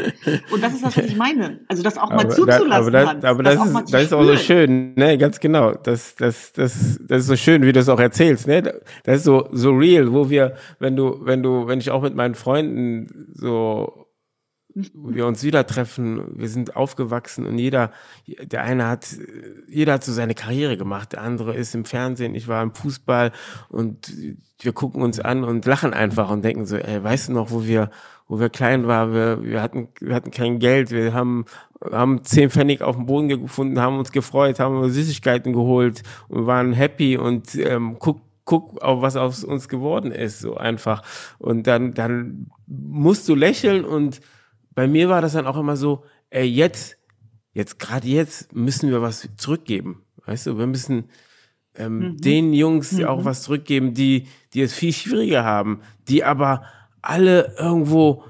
Und das ist das, was ich meine. Also das auch mal aber zuzulassen. Da, aber das, aber das, das, ist, das ist auch so schön, ne? Ganz genau. Das, das, das, das ist so schön, wie du es auch erzählst, ne? Das ist so, so real, wo wir, wenn du, wenn du, wenn ich auch mit meinen Freunden so wir uns wieder treffen, wir sind aufgewachsen und jeder, der eine hat, jeder hat so seine Karriere gemacht, der andere ist im Fernsehen, ich war im Fußball und wir gucken uns an und lachen einfach und denken so, ey, weißt du noch, wo wir, wo wir klein waren, wir, wir hatten, wir hatten kein Geld, wir haben, haben zehn Pfennig auf dem Boden gefunden, haben uns gefreut, haben Süßigkeiten geholt und waren happy und ähm, guck, guck was aus uns geworden ist, so einfach. Und dann, dann musst du lächeln und bei mir war das dann auch immer so, ey, jetzt, jetzt, gerade jetzt müssen wir was zurückgeben. Weißt du, wir müssen ähm, mhm. den Jungs mhm. auch was zurückgeben, die, die es viel schwieriger haben, die aber alle irgendwo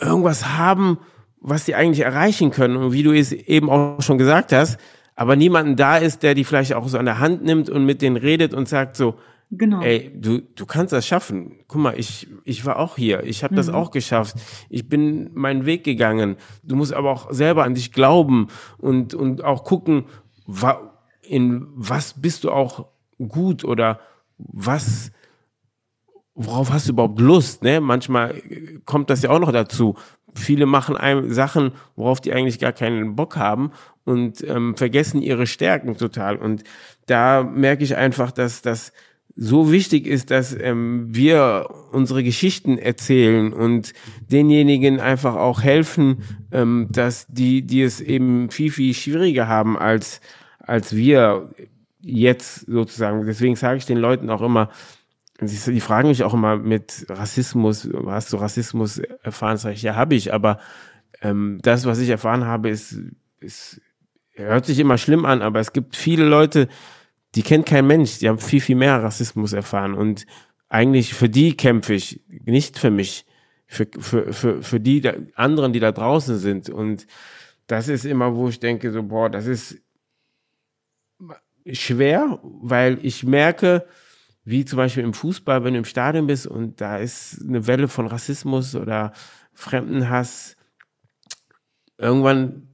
irgendwas haben, was sie eigentlich erreichen können. Und wie du es eben auch schon gesagt hast, aber niemanden da ist, der die vielleicht auch so an der Hand nimmt und mit denen redet und sagt so, Genau. Ey, du, du kannst das schaffen. Guck mal, ich, ich war auch hier. Ich habe mhm. das auch geschafft. Ich bin meinen Weg gegangen. Du musst aber auch selber an dich glauben und, und auch gucken, wa, in was bist du auch gut oder was, worauf hast du überhaupt Lust? Ne? Manchmal kommt das ja auch noch dazu. Viele machen einem Sachen, worauf die eigentlich gar keinen Bock haben und ähm, vergessen ihre Stärken total. Und da merke ich einfach, dass das so wichtig ist, dass ähm, wir unsere Geschichten erzählen und denjenigen einfach auch helfen, ähm, dass die, die es eben viel, viel schwieriger haben als, als wir jetzt sozusagen. Deswegen sage ich den Leuten auch immer, die fragen mich auch immer mit Rassismus, hast du Rassismus erfahren? Sag ich, ja, habe ich, aber ähm, das, was ich erfahren habe, ist, ist, hört sich immer schlimm an, aber es gibt viele Leute, die kennt kein Mensch, die haben viel, viel mehr Rassismus erfahren. Und eigentlich für die kämpfe ich, nicht für mich, für, für, für, für die anderen, die da draußen sind. Und das ist immer, wo ich denke, so, boah, das ist schwer, weil ich merke, wie zum Beispiel im Fußball, wenn du im Stadion bist und da ist eine Welle von Rassismus oder Fremdenhass, irgendwann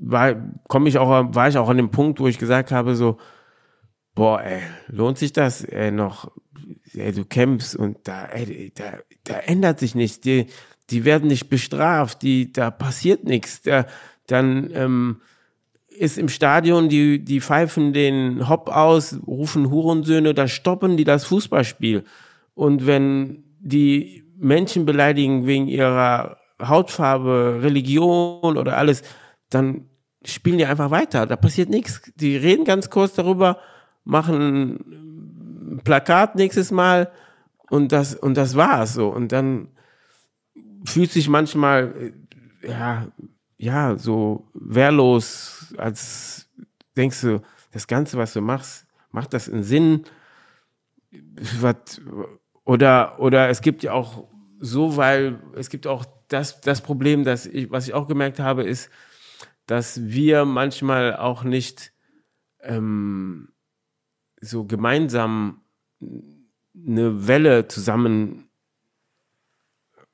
war, komme ich auch, war ich auch an dem Punkt, wo ich gesagt habe, so, boah, ey, lohnt sich das ey, noch? Ey, du kämpfst und da, ey, da, da ändert sich nichts. Die, die werden nicht bestraft, die, da passiert nichts. Da, dann ähm, ist im Stadion, die, die pfeifen den Hopp aus, rufen Hurensöhne, da stoppen die das Fußballspiel. Und wenn die Menschen beleidigen wegen ihrer Hautfarbe, Religion oder alles, dann spielen die einfach weiter. Da passiert nichts. Die reden ganz kurz darüber, machen ein Plakat nächstes Mal und das, und das war's so. Und dann fühlt sich manchmal, ja, ja, so wehrlos, als denkst du, das Ganze, was du machst, macht das einen Sinn? Was, oder, oder es gibt ja auch so, weil es gibt auch das, das Problem, dass ich, was ich auch gemerkt habe, ist, dass wir manchmal auch nicht ähm, so gemeinsam eine Welle zusammen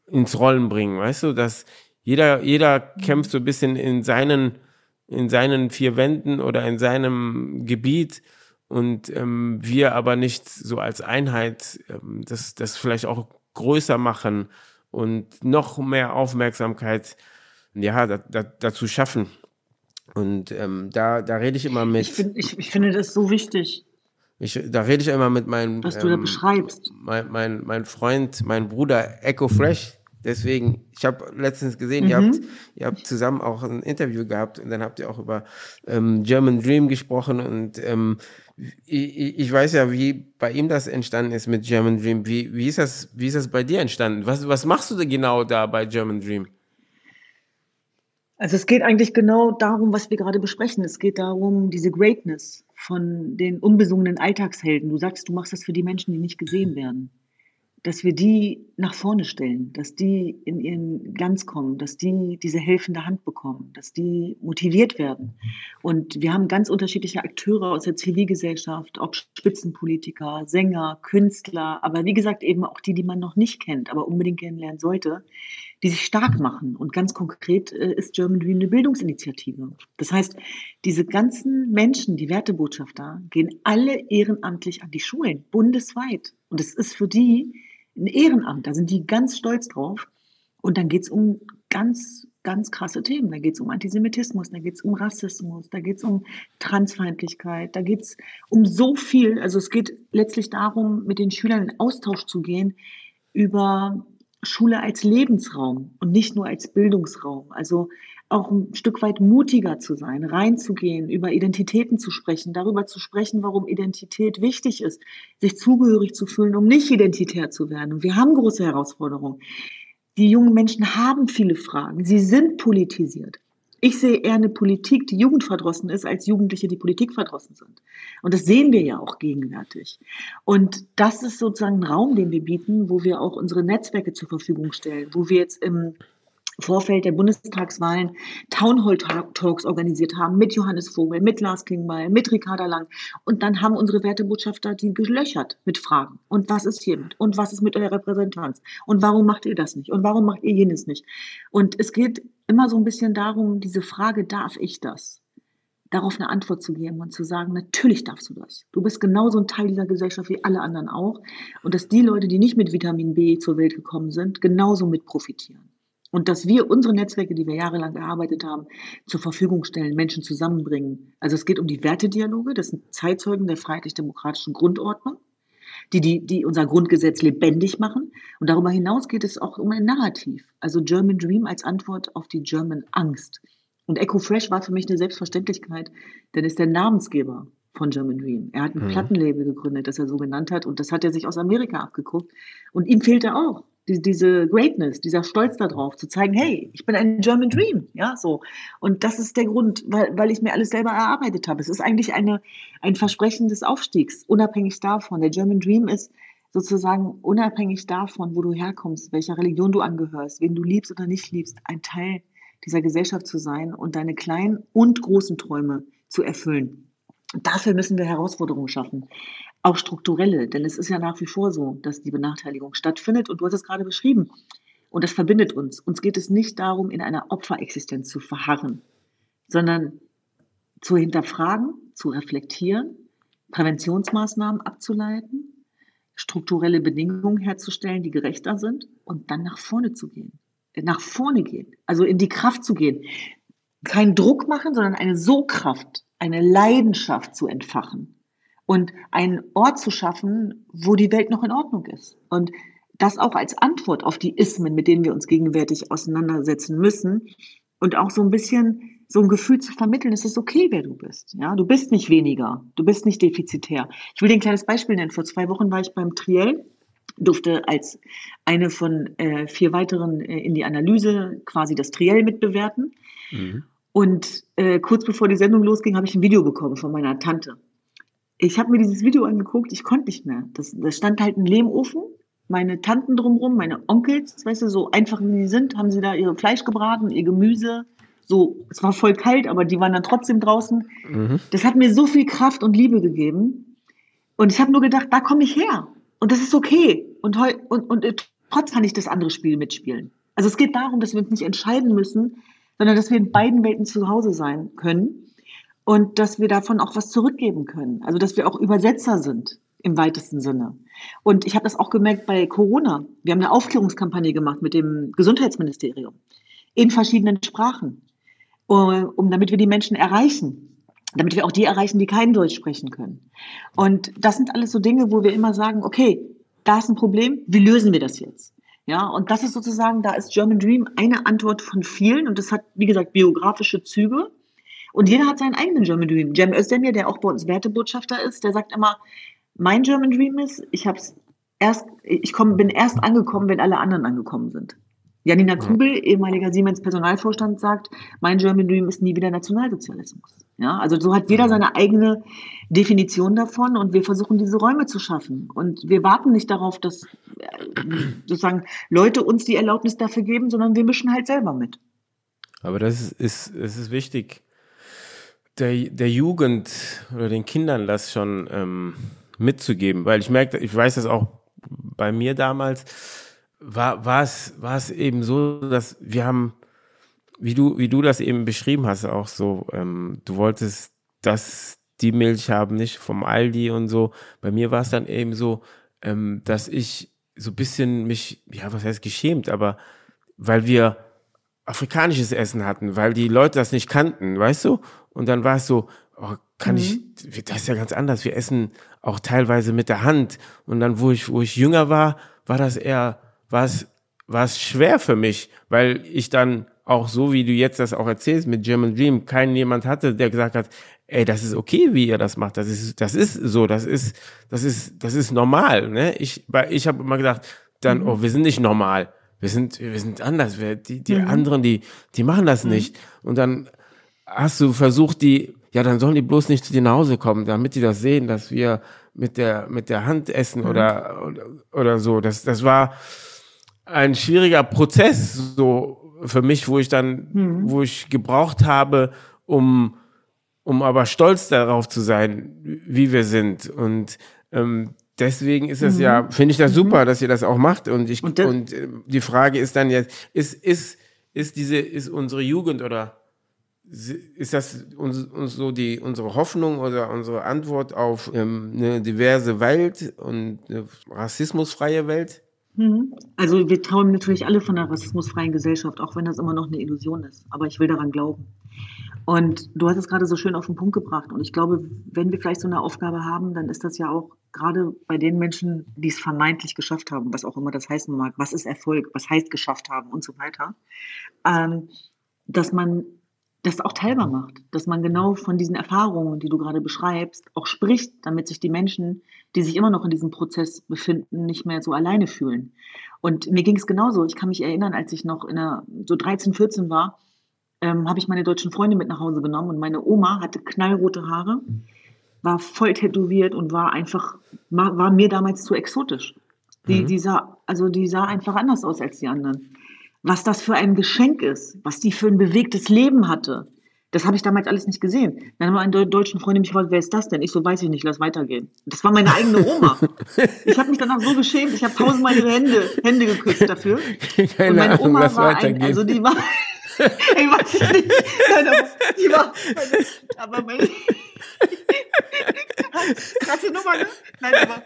ins Rollen bringen, weißt du, dass jeder, jeder kämpft so ein bisschen in seinen, in seinen vier Wänden oder in seinem Gebiet und ähm, wir aber nicht so als Einheit ähm, das, das vielleicht auch größer machen und noch mehr Aufmerksamkeit ja, da, da, dazu schaffen. Und ähm, da, da rede ich immer mit. Ich, find, ich, ich finde das so wichtig. Ich, da rede ich immer mit meinem. Was du da ähm, beschreibst. Mein, mein, mein Freund, mein Bruder Echo Fresh. Deswegen, ich habe letztens gesehen, mhm. ihr, habt, ihr habt zusammen auch ein Interview gehabt und dann habt ihr auch über ähm, German Dream gesprochen und ähm, ich, ich weiß ja, wie bei ihm das entstanden ist mit German Dream. Wie, wie, ist, das, wie ist das bei dir entstanden? Was, was machst du denn genau da bei German Dream? Also es geht eigentlich genau darum, was wir gerade besprechen. Es geht darum, diese Greatness von den unbesungenen Alltagshelden. Du sagst, du machst das für die Menschen, die nicht gesehen werden. Dass wir die nach vorne stellen, dass die in ihren Glanz kommen, dass die diese helfende Hand bekommen, dass die motiviert werden. Und wir haben ganz unterschiedliche Akteure aus der Zivilgesellschaft, ob Spitzenpolitiker, Sänger, Künstler, aber wie gesagt eben auch die, die man noch nicht kennt, aber unbedingt kennenlernen sollte, die sich stark machen. Und ganz konkret äh, ist German Dream eine Bildungsinitiative. Das heißt, diese ganzen Menschen, die Wertebotschafter, gehen alle ehrenamtlich an die Schulen, bundesweit. Und es ist für die ein Ehrenamt, da sind die ganz stolz drauf. Und dann geht es um ganz, ganz krasse Themen. Da geht es um Antisemitismus, da geht es um Rassismus, da geht es um Transfeindlichkeit, da geht es um so viel. Also es geht letztlich darum, mit den Schülern in Austausch zu gehen über Schule als Lebensraum und nicht nur als Bildungsraum. Also auch ein Stück weit mutiger zu sein, reinzugehen, über Identitäten zu sprechen, darüber zu sprechen, warum Identität wichtig ist, sich zugehörig zu fühlen, um nicht identitär zu werden. Und wir haben große Herausforderungen. Die jungen Menschen haben viele Fragen. Sie sind politisiert. Ich sehe eher eine Politik, die jugendverdrossen ist, als Jugendliche, die politikverdrossen sind. Und das sehen wir ja auch gegenwärtig. Und das ist sozusagen ein Raum, den wir bieten, wo wir auch unsere Netzwerke zur Verfügung stellen, wo wir jetzt im Vorfeld der Bundestagswahlen Townhall-Talks organisiert haben mit Johannes Vogel, mit Lars Klingbeil, mit Ricarda Lang. Und dann haben unsere Wertebotschafter die gelöchert mit Fragen. Und was ist hiermit? Und was ist mit eurer Repräsentanz? Und warum macht ihr das nicht? Und warum macht ihr jenes nicht? Und es geht immer so ein bisschen darum, diese Frage, darf ich das? darauf eine Antwort zu geben und zu sagen, natürlich darfst du das. Du bist genauso ein Teil dieser Gesellschaft wie alle anderen auch. Und dass die Leute, die nicht mit Vitamin B zur Welt gekommen sind, genauso mit profitieren. Und dass wir unsere Netzwerke, die wir jahrelang gearbeitet haben, zur Verfügung stellen, Menschen zusammenbringen. Also es geht um die Wertedialoge, das sind Zeitzeugen der freiheitlich-demokratischen Grundordnung, die, die, die unser Grundgesetz lebendig machen. Und darüber hinaus geht es auch um ein Narrativ, also German Dream als Antwort auf die German Angst. Und Echo Fresh war für mich eine Selbstverständlichkeit, denn ist der Namensgeber von German Dream. Er hat ein mhm. Plattenlabel gegründet, das er so genannt hat, und das hat er sich aus Amerika abgeguckt. Und ihm fehlte auch die, diese Greatness, dieser Stolz darauf, zu zeigen, hey, ich bin ein German Dream, ja, so. Und das ist der Grund, weil, weil ich mir alles selber erarbeitet habe. Es ist eigentlich eine, ein Versprechen des Aufstiegs, unabhängig davon. Der German Dream ist sozusagen unabhängig davon, wo du herkommst, welcher Religion du angehörst, wen du liebst oder nicht liebst, ein Teil dieser Gesellschaft zu sein und deine kleinen und großen Träume zu erfüllen. Dafür müssen wir Herausforderungen schaffen auch strukturelle, denn es ist ja nach wie vor so, dass die Benachteiligung stattfindet und du hast es gerade beschrieben. Und das verbindet uns. Uns geht es nicht darum, in einer Opferexistenz zu verharren, sondern zu hinterfragen, zu reflektieren, Präventionsmaßnahmen abzuleiten, strukturelle Bedingungen herzustellen, die gerechter sind und dann nach vorne zu gehen. Nach vorne gehen, also in die Kraft zu gehen. Kein Druck machen, sondern eine So-Kraft, eine Leidenschaft zu entfachen und einen Ort zu schaffen, wo die Welt noch in Ordnung ist. Und das auch als Antwort auf die Ismen, mit denen wir uns gegenwärtig auseinandersetzen müssen und auch so ein bisschen so ein Gefühl zu vermitteln, es ist okay, wer du bist. Ja, du bist nicht weniger, du bist nicht defizitär. Ich will dir ein kleines Beispiel nennen. Vor zwei Wochen war ich beim Triell, durfte als eine von äh, vier weiteren äh, in die Analyse quasi das Triell mitbewerten. Mhm. Und äh, kurz bevor die Sendung losging, habe ich ein Video bekommen von meiner Tante. Ich habe mir dieses Video angeguckt, ich konnte nicht mehr. Das, das stand halt ein Lehmofen meine Tanten drumherum, meine Onkels, weißt du, so einfach wie sie sind, haben sie da ihr Fleisch gebraten, ihr Gemüse. So, es war voll kalt, aber die waren dann trotzdem draußen. Mhm. Das hat mir so viel Kraft und Liebe gegeben. Und ich habe nur gedacht, da komme ich her. Und das ist okay. Und, und, und äh, trotzdem kann ich das andere Spiel mitspielen. Also es geht darum, dass wir uns nicht entscheiden müssen, sondern dass wir in beiden Welten zu Hause sein können und dass wir davon auch was zurückgeben können. Also dass wir auch Übersetzer sind im weitesten Sinne. Und ich habe das auch gemerkt bei Corona. Wir haben eine Aufklärungskampagne gemacht mit dem Gesundheitsministerium in verschiedenen Sprachen, um damit wir die Menschen erreichen, damit wir auch die erreichen, die kein Deutsch sprechen können. Und das sind alles so Dinge, wo wir immer sagen, okay, da ist ein Problem, wie lösen wir das jetzt? Ja, und das ist sozusagen, da ist German Dream eine Antwort von vielen und das hat, wie gesagt, biografische Züge. Und jeder hat seinen eigenen German Dream. Cem Özdemir, der auch bei uns Wertebotschafter ist, der sagt immer, mein German Dream ist, ich hab's erst, ich komm, bin erst angekommen, wenn alle anderen angekommen sind. Janina Kubel, ehemaliger Siemens Personalvorstand, sagt, mein German Dream ist nie wieder Nationalsozialismus. Ja, also so hat jeder seine eigene Definition davon und wir versuchen diese Räume zu schaffen. Und wir warten nicht darauf, dass äh, sozusagen Leute uns die Erlaubnis dafür geben, sondern wir mischen halt selber mit. Aber das ist, es ist wichtig, der, der Jugend oder den Kindern das schon ähm, mitzugeben, weil ich merke, ich weiß das auch bei mir damals, war, war es, war es eben so, dass wir haben, wie du, wie du das eben beschrieben hast, auch so, ähm, du wolltest das, die Milch haben, nicht vom Aldi und so. Bei mir war es dann eben so, ähm, dass ich so bisschen mich, ja, was heißt geschämt, aber weil wir afrikanisches Essen hatten, weil die Leute das nicht kannten, weißt du? Und dann war es so, oh, kann mhm. ich, das ist ja ganz anders. Wir essen auch teilweise mit der Hand. Und dann, wo ich, wo ich jünger war, war das eher, war es, war es schwer für mich, weil ich dann auch so, wie du jetzt das auch erzählst mit German Dream, keinen jemand hatte, der gesagt hat, ey, das ist okay, wie ihr das macht. Das ist, das ist so, das ist, das ist, das ist normal. Ne? Ich, ich habe immer gedacht, dann, mhm. oh, wir sind nicht normal. Wir sind, wir sind anders. Wir, die, die mhm. anderen, die, die machen das mhm. nicht. Und dann hast du versucht, die ja, dann sollen die bloß nicht zu dir nach Hause kommen, damit die das sehen, dass wir mit der, mit der Hand essen mhm. oder, oder, oder so. Das, das war ein schwieriger Prozess, so für mich, wo ich dann, mhm. wo ich gebraucht habe, um, um aber stolz darauf zu sein, wie wir sind. Und ähm, deswegen ist es mhm. ja, finde ich das super, mhm. dass ihr das auch macht. Und ich und, und äh, die Frage ist dann jetzt, ist, ist, ist diese, ist unsere Jugend oder ist das uns, uns so die unsere Hoffnung oder unsere Antwort auf ähm, eine diverse Welt und eine rassismusfreie Welt? Mhm. Also wir träumen natürlich alle von einer rassismusfreien Gesellschaft, auch wenn das immer noch eine Illusion ist. Aber ich will daran glauben. Und du hast es gerade so schön auf den Punkt gebracht. Und ich glaube, wenn wir vielleicht so eine Aufgabe haben, dann ist das ja auch gerade bei den Menschen, die es vermeintlich geschafft haben, was auch immer das heißen mag, was ist Erfolg, was heißt geschafft haben und so weiter, ähm, dass man das auch teilbar macht, dass man genau von diesen Erfahrungen, die du gerade beschreibst, auch spricht, damit sich die Menschen, die sich immer noch in diesem Prozess befinden, nicht mehr so alleine fühlen. Und mir ging es genauso. Ich kann mich erinnern, als ich noch in einer, so 13, 14 war, ähm, habe ich meine deutschen Freunde mit nach Hause genommen und meine Oma hatte knallrote Haare, war voll tätowiert und war einfach, war, war mir damals zu exotisch. Die, mhm. die sah, also die sah einfach anders aus als die anderen was das für ein Geschenk ist, was die für ein bewegtes Leben hatte, Das habe ich damals alles nicht gesehen. Dann haben meine deutschen Freunde mich gefragt, wer ist das denn? Ich so, weiß ich nicht, lass weitergehen. Das war meine eigene Oma. ich habe mich danach so geschämt, ich habe tausendmal ihre Hände, Hände geküsst dafür. Keine Und meine Ahnung, Oma lass war ein, also die war, ich weiß es nicht, die war, aber meine, krasse Nummer, ne? Nein, aber,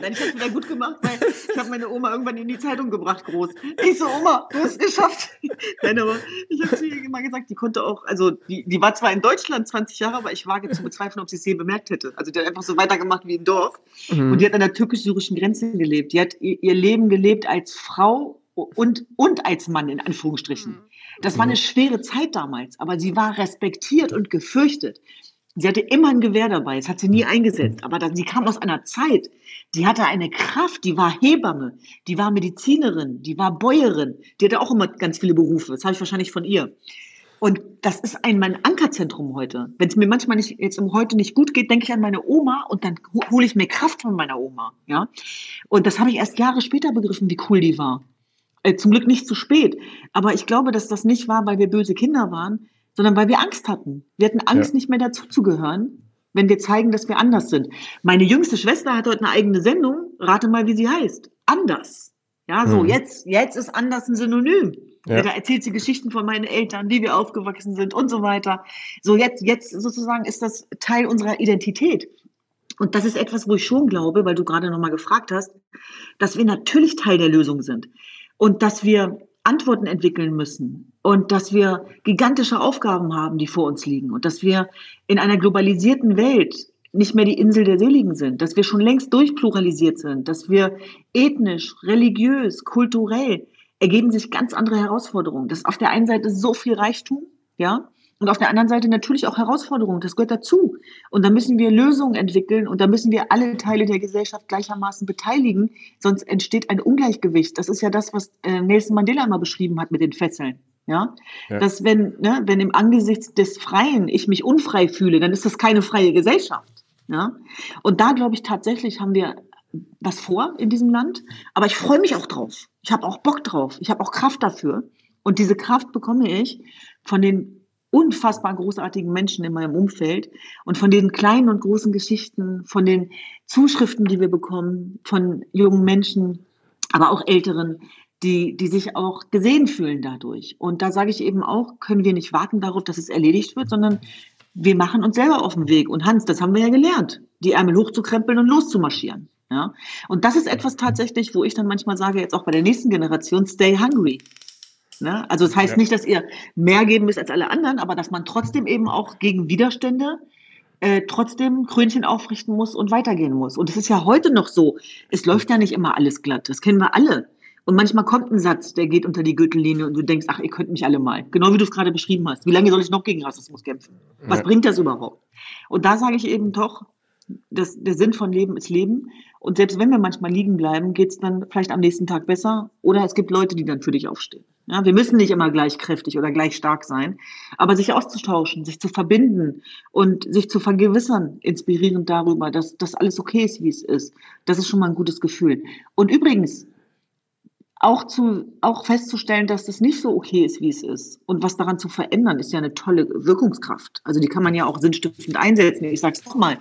nein, ich habe wieder gut gemacht, weil ich habe meine Oma irgendwann in die Zeitung gebracht, groß. Ich so, Oma, du hast es geschafft. Nein, aber ich habe zu ihr immer gesagt, die konnte auch, also die, die war zwar in Deutschland 20 Jahre, aber ich wage zu bezweifeln, ob sie es je bemerkt hätte. Also die hat einfach so weitergemacht wie im Dorf. Und die hat an der türkisch-syrischen Grenze gelebt. Die hat ihr, ihr Leben gelebt als Frau und, und als Mann, in Anführungsstrichen. Das war eine schwere Zeit damals, aber sie war respektiert und gefürchtet. Sie hatte immer ein Gewehr dabei, das hat sie nie eingesetzt, aber da, sie kam aus einer Zeit, die hatte eine Kraft, die war Hebamme, die war Medizinerin, die war Bäuerin, die hatte auch immer ganz viele Berufe, das habe ich wahrscheinlich von ihr. Und das ist ein mein Ankerzentrum heute. Wenn es mir manchmal nicht jetzt um heute nicht gut geht, denke ich an meine Oma und dann ho- hole ich mir Kraft von meiner Oma. Ja, und das habe ich erst Jahre später begriffen, wie cool die war. Äh, zum Glück nicht zu spät. Aber ich glaube, dass das nicht war, weil wir böse Kinder waren, sondern weil wir Angst hatten. Wir hatten Angst, Ja. nicht mehr dazuzugehören, wenn wir zeigen, dass wir anders sind. Meine jüngste Schwester hat heute eine eigene Sendung. Rate mal, wie sie heißt. Anders. Ja, so Mhm. jetzt, jetzt ist anders ein Synonym. Ja. Da erzählt sie Geschichten von meinen Eltern, wie wir aufgewachsen sind und so weiter. So jetzt, jetzt sozusagen ist das Teil unserer Identität. Und das ist etwas, wo ich schon glaube, weil du gerade nochmal gefragt hast, dass wir natürlich Teil der Lösung sind und dass wir Antworten entwickeln müssen und dass wir gigantische Aufgaben haben, die vor uns liegen und dass wir in einer globalisierten Welt nicht mehr die Insel der Seligen sind, dass wir schon längst durchpluralisiert sind, dass wir ethnisch, religiös, kulturell ergeben sich ganz andere Herausforderungen. Das ist auf der einen Seite so viel Reichtum, ja, und auf der anderen Seite natürlich auch Herausforderungen. Das gehört dazu. Und da müssen wir Lösungen entwickeln und da müssen wir alle Teile der Gesellschaft gleichermaßen beteiligen, sonst entsteht ein Ungleichgewicht. Das ist ja das, was äh, Nelson Mandela mal beschrieben hat mit den Fesseln. Ja, Ja. dass wenn, ne, wenn im Angesicht des Freien ich mich unfrei fühle, dann ist das keine freie Gesellschaft. Ja, und da glaube ich tatsächlich haben wir was vor in diesem Land, aber ich freue mich auch drauf. Ich habe auch Bock drauf. Ich habe auch Kraft dafür. Und diese Kraft bekomme ich von den unfassbar großartigen Menschen in meinem Umfeld und von den kleinen und großen Geschichten, von den Zuschriften, die wir bekommen, von jungen Menschen, aber auch älteren, die, die sich auch gesehen fühlen dadurch. Und da sage ich eben auch, können wir nicht warten darauf, dass es erledigt wird, sondern wir machen uns selber auf den Weg. Und Hans, das haben wir ja gelernt, die Ärmel hochzukrempeln und loszumarschieren. Ja? Und das ist etwas tatsächlich, wo ich dann manchmal sage, jetzt auch bei der nächsten Generation, stay hungry. Ne? Also das heißt Ja. nicht, dass ihr mehr geben müsst als alle anderen, aber dass man trotzdem eben auch gegen Widerstände äh, trotzdem Krönchen aufrichten muss und weitergehen muss. Und es ist ja heute noch so, es läuft ja nicht immer alles glatt, das kennen wir alle. Und manchmal kommt ein Satz, der geht unter die Gürtellinie und du denkst, ach, ihr könnt mich alle mal. Genau wie du es gerade beschrieben hast. Wie lange soll ich noch gegen Rassismus kämpfen? Was Ja. bringt das überhaupt? Und da sage ich eben doch, das, der Sinn von Leben ist Leben. Und selbst wenn wir manchmal liegen bleiben, geht es dann vielleicht am nächsten Tag besser. Oder es gibt Leute, die dann für dich aufstehen. Ja, wir müssen nicht immer gleich kräftig oder gleich stark sein, aber sich auszutauschen, sich zu verbinden und sich zu vergewissern, inspirierend darüber, dass das alles okay ist, wie es ist. Das ist schon mal ein gutes Gefühl. Und übrigens, auch zu, auch festzustellen, dass das nicht so okay ist, wie es ist. Und was daran zu verändern, ist ja eine tolle Wirkungskraft. Also die kann man ja auch sinnstiftend einsetzen. Ich sage es nochmal.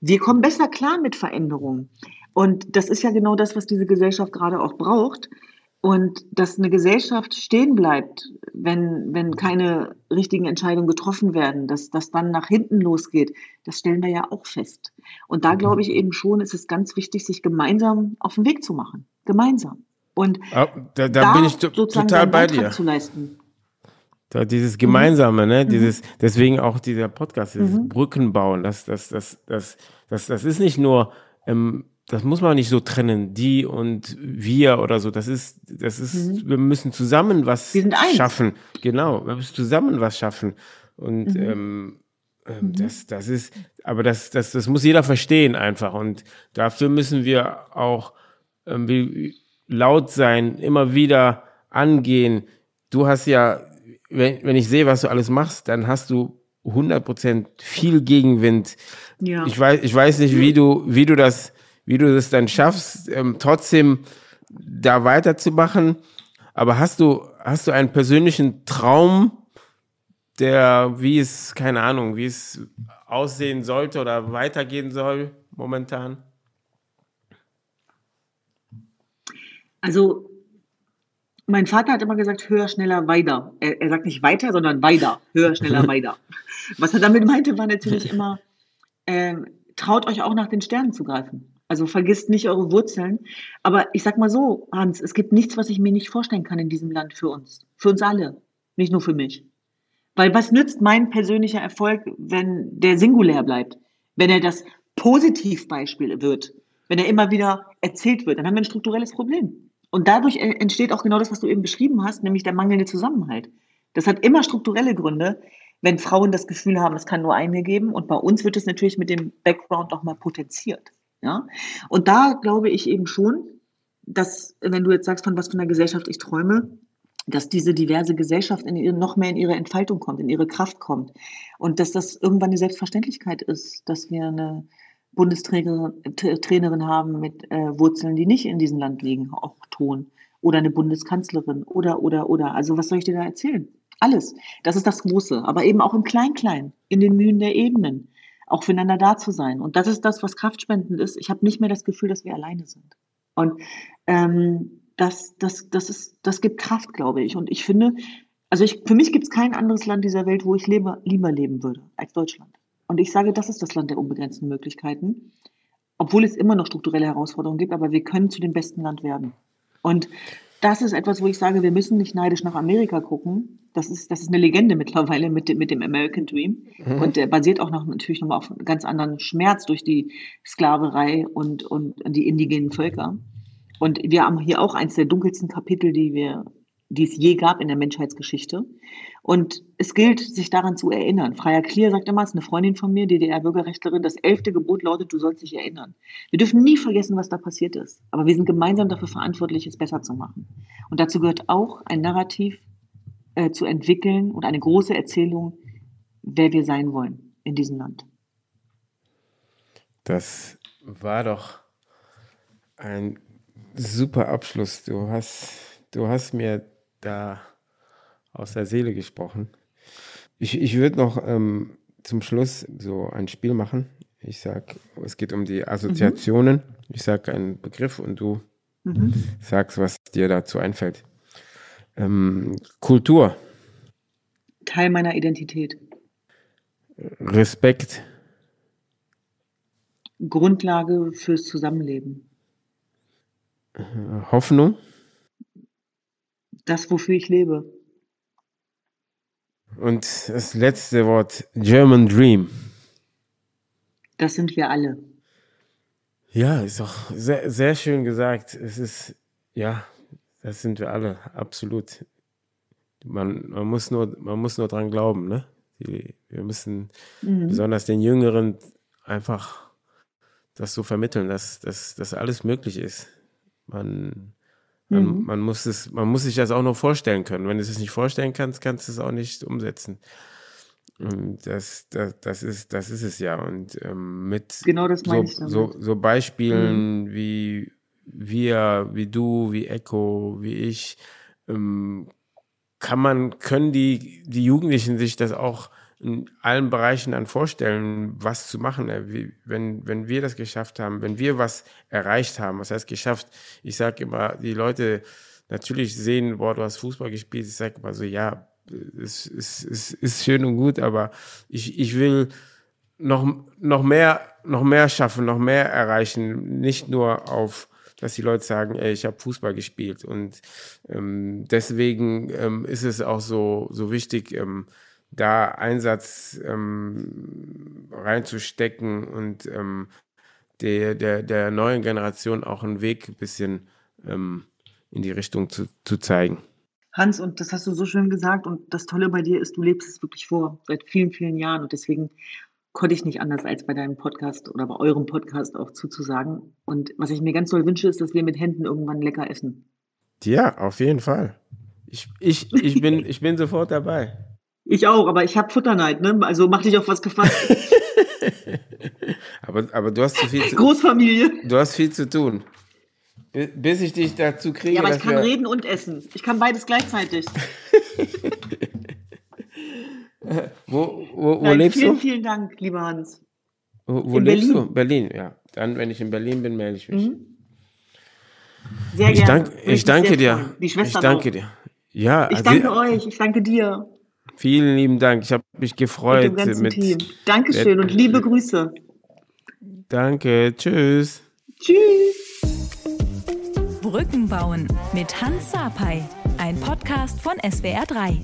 Wir kommen besser klar mit Veränderungen. Und das ist ja genau das, was diese Gesellschaft gerade auch braucht. Und dass eine Gesellschaft stehen bleibt, wenn, wenn keine richtigen Entscheidungen getroffen werden, dass das dann nach hinten losgeht, das stellen wir ja auch fest. Und da glaube ich eben schon, ist es ganz wichtig, sich gemeinsam auf den Weg zu machen. Gemeinsam. Und Ah, Da, da, bin ich total bei dir. zu leisten. Da dieses Gemeinsame, Mhm. ne? Dieses, deswegen auch dieser Podcast, dieses Brücken bauen, das, das, das, das, das, das ist nicht nur, ähm, das muss man nicht so trennen, die und wir oder so. Das ist, das ist, wir müssen zusammen was Mhm. Schaffen. Genau, wir müssen zusammen was schaffen. Und Mhm. ähm, ähm, das, das ist, aber das, das, das muss jeder verstehen einfach. Und dafür müssen wir auch ähm, wie, laut sein, immer wieder angehen. Du hast ja, wenn, wenn ich sehe, was du alles machst, dann hast du 100% viel Gegenwind. Ja. Ich weiß, ich weiß nicht, wie du, wie du das, wie du das dann schaffst, ähm, trotzdem da weiterzumachen. Aber hast du, hast du einen persönlichen Traum, der, wie es, keine Ahnung, wie es aussehen sollte oder weitergehen soll momentan? Also, mein Vater hat immer gesagt, höher, schneller, weiter. Er, er sagt nicht weiter, sondern weiter. Höher, schneller, weiter. Was er damit meinte, war natürlich immer, äh, traut euch auch nach den Sternen zu greifen. Also vergisst nicht eure Wurzeln. Aber ich sag mal so, Hans, es gibt nichts, was ich mir nicht vorstellen kann in diesem Land für uns. Für uns alle. Nicht nur für mich. Weil was nützt mein persönlicher Erfolg, wenn der singulär bleibt? Wenn er das Positivbeispiel wird? Wenn er immer wieder erzählt wird? Dann haben wir ein strukturelles Problem. Und dadurch entsteht auch genau das, was du eben beschrieben hast, nämlich der mangelnde Zusammenhalt. Das hat immer strukturelle Gründe, wenn Frauen das Gefühl haben, es kann nur eine geben. Und bei uns wird es natürlich mit dem Background nochmal potenziert. Ja? Und da glaube ich eben schon, dass, wenn du jetzt sagst, von was für einer Gesellschaft ich träume, dass diese diverse Gesellschaft in ihr, noch mehr in ihre Entfaltung kommt, in ihre Kraft kommt. Und dass das irgendwann eine Selbstverständlichkeit ist, dass wir eine Bundestrainerin haben mit äh, Wurzeln, die nicht in diesem Land liegen, auch Ton. Oder eine Bundeskanzlerin. Oder, oder, oder. Also was soll ich dir da erzählen? Alles. Das ist das Große. Aber eben auch im Klein-Klein, in den Mühen der Ebenen. Auch füreinander da zu sein. Und das ist das, was kraftspendend ist. Ich habe nicht mehr das Gefühl, dass wir alleine sind. Und ähm, das, das, das, ist, das gibt Kraft, glaube ich. Und ich finde, also ich, für mich gibt es kein anderes Land dieser Welt, wo ich lebe, lieber leben würde als Deutschland. Und ich sage, das ist das Land der unbegrenzten Möglichkeiten, obwohl es immer noch strukturelle Herausforderungen gibt, aber wir können zu dem besten Land werden. Und das ist etwas, wo ich sage, wir müssen nicht neidisch nach Amerika gucken. Das ist, das ist eine Legende mittlerweile mit dem, mit dem American Dream. Mhm. Und der basiert auch noch, natürlich nochmal auf einem ganz anderen Schmerz durch die Sklaverei und, und die indigenen Völker. Und wir haben hier auch eins der dunkelsten Kapitel, die wir, die es je gab in der Menschheitsgeschichte. Und es gilt, sich daran zu erinnern. Freier Klier sagt immer, es ist eine Freundin von mir, DDR-Bürgerrechtlerin, das elfte Gebot lautet, du sollst dich erinnern. Wir dürfen nie vergessen, was da passiert ist. Aber wir sind gemeinsam dafür verantwortlich, es besser zu machen. Und dazu gehört auch ein Narrativ äh, zu entwickeln und eine große Erzählung, wer wir sein wollen in diesem Land. Das war doch ein super Abschluss. Du hast, du hast mir da aus der Seele gesprochen. Ich, ich würde noch ähm, zum Schluss so ein Spiel machen. Ich sag, es geht um die Assoziationen. Mhm. Ich sage einen Begriff und du mhm. sagst, was dir dazu einfällt. Ähm, Kultur. Teil meiner Identität. Respekt. Grundlage fürs Zusammenleben. Hoffnung? Das, wofür ich lebe. Und das letzte Wort, German Dream. Das sind wir alle. Ja, ist auch sehr, sehr schön gesagt. Es ist, ja, das sind wir alle, absolut. Man, man, muss, nur, man muss nur dran glauben, ne? Wir müssen mhm. besonders den Jüngeren einfach das so vermitteln, dass, dass, dass alles möglich ist. Man, man, mhm. man, muss es, man muss sich das auch noch vorstellen können. Wenn du es nicht vorstellen kannst, kannst du es auch nicht umsetzen. Und das, das, das, ist, das ist es ja. Und ähm, mit genau das so, so, so, Beispielen mhm. wie wir, wie du, wie Echo, wie ich, ähm, kann man, können die, die Jugendlichen sich das auch in allen Bereichen dann vorstellen, was zu machen. Wie, wenn, wenn wir das geschafft haben, wenn wir was erreicht haben, was heißt geschafft? Ich sage immer, die Leute natürlich sehen, boah, du hast Fußball gespielt. Ich sage immer so, ja, es, es, es ist schön und gut, aber ich, ich will noch, noch mehr, noch mehr schaffen, noch mehr erreichen, nicht nur auf dass die Leute sagen, ey, ich habe Fußball gespielt. Und ähm, deswegen ähm, ist es auch so, so wichtig, ähm, da Einsatz ähm, reinzustecken und ähm, der, der, der neuen Generation auch einen Weg ein bisschen ähm, in die Richtung zu, zu zeigen. Hans, und das hast du so schön gesagt, und das Tolle bei dir ist, du lebst es wirklich vor, seit vielen, vielen Jahren. Und deswegen konnte ich nicht anders, als bei deinem Podcast oder bei eurem Podcast auch zuzusagen. Und was ich mir ganz doll wünsche, ist, dass wir mit Händen irgendwann lecker essen. Ja, auf jeden Fall. Ich, ich, ich, bin, ich bin sofort dabei. Ich auch, aber ich habe Futterneid, ne? Also mach dich auf was gefasst. aber, aber du hast zu viel zu Großfamilie. Du hast viel zu tun. Bis ich dich dazu kriege. Ja, aber ich kann reden und essen. Ich kann beides gleichzeitig. wo wo, wo Nein, lebst vielen, du? vielen Dank, lieber Hans. Wo, wo lebst Berlin. du? Berlin, ja. Dann, wenn ich in Berlin bin, melde ich mich. Mhm. Sehr Ich, gerne. dank, ich danke dir. Die Ich Schwestern danke auch. dir. Ja, Ich also, danke euch, ich danke dir vielen lieben Dank. Ich habe mich und gefreut dem ganzen mit. Team. Dankeschön und liebe Grüße. Danke, tschüss. Tschüss. Brücken bauen mit Hans Sapai. Ein Podcast von SWR3.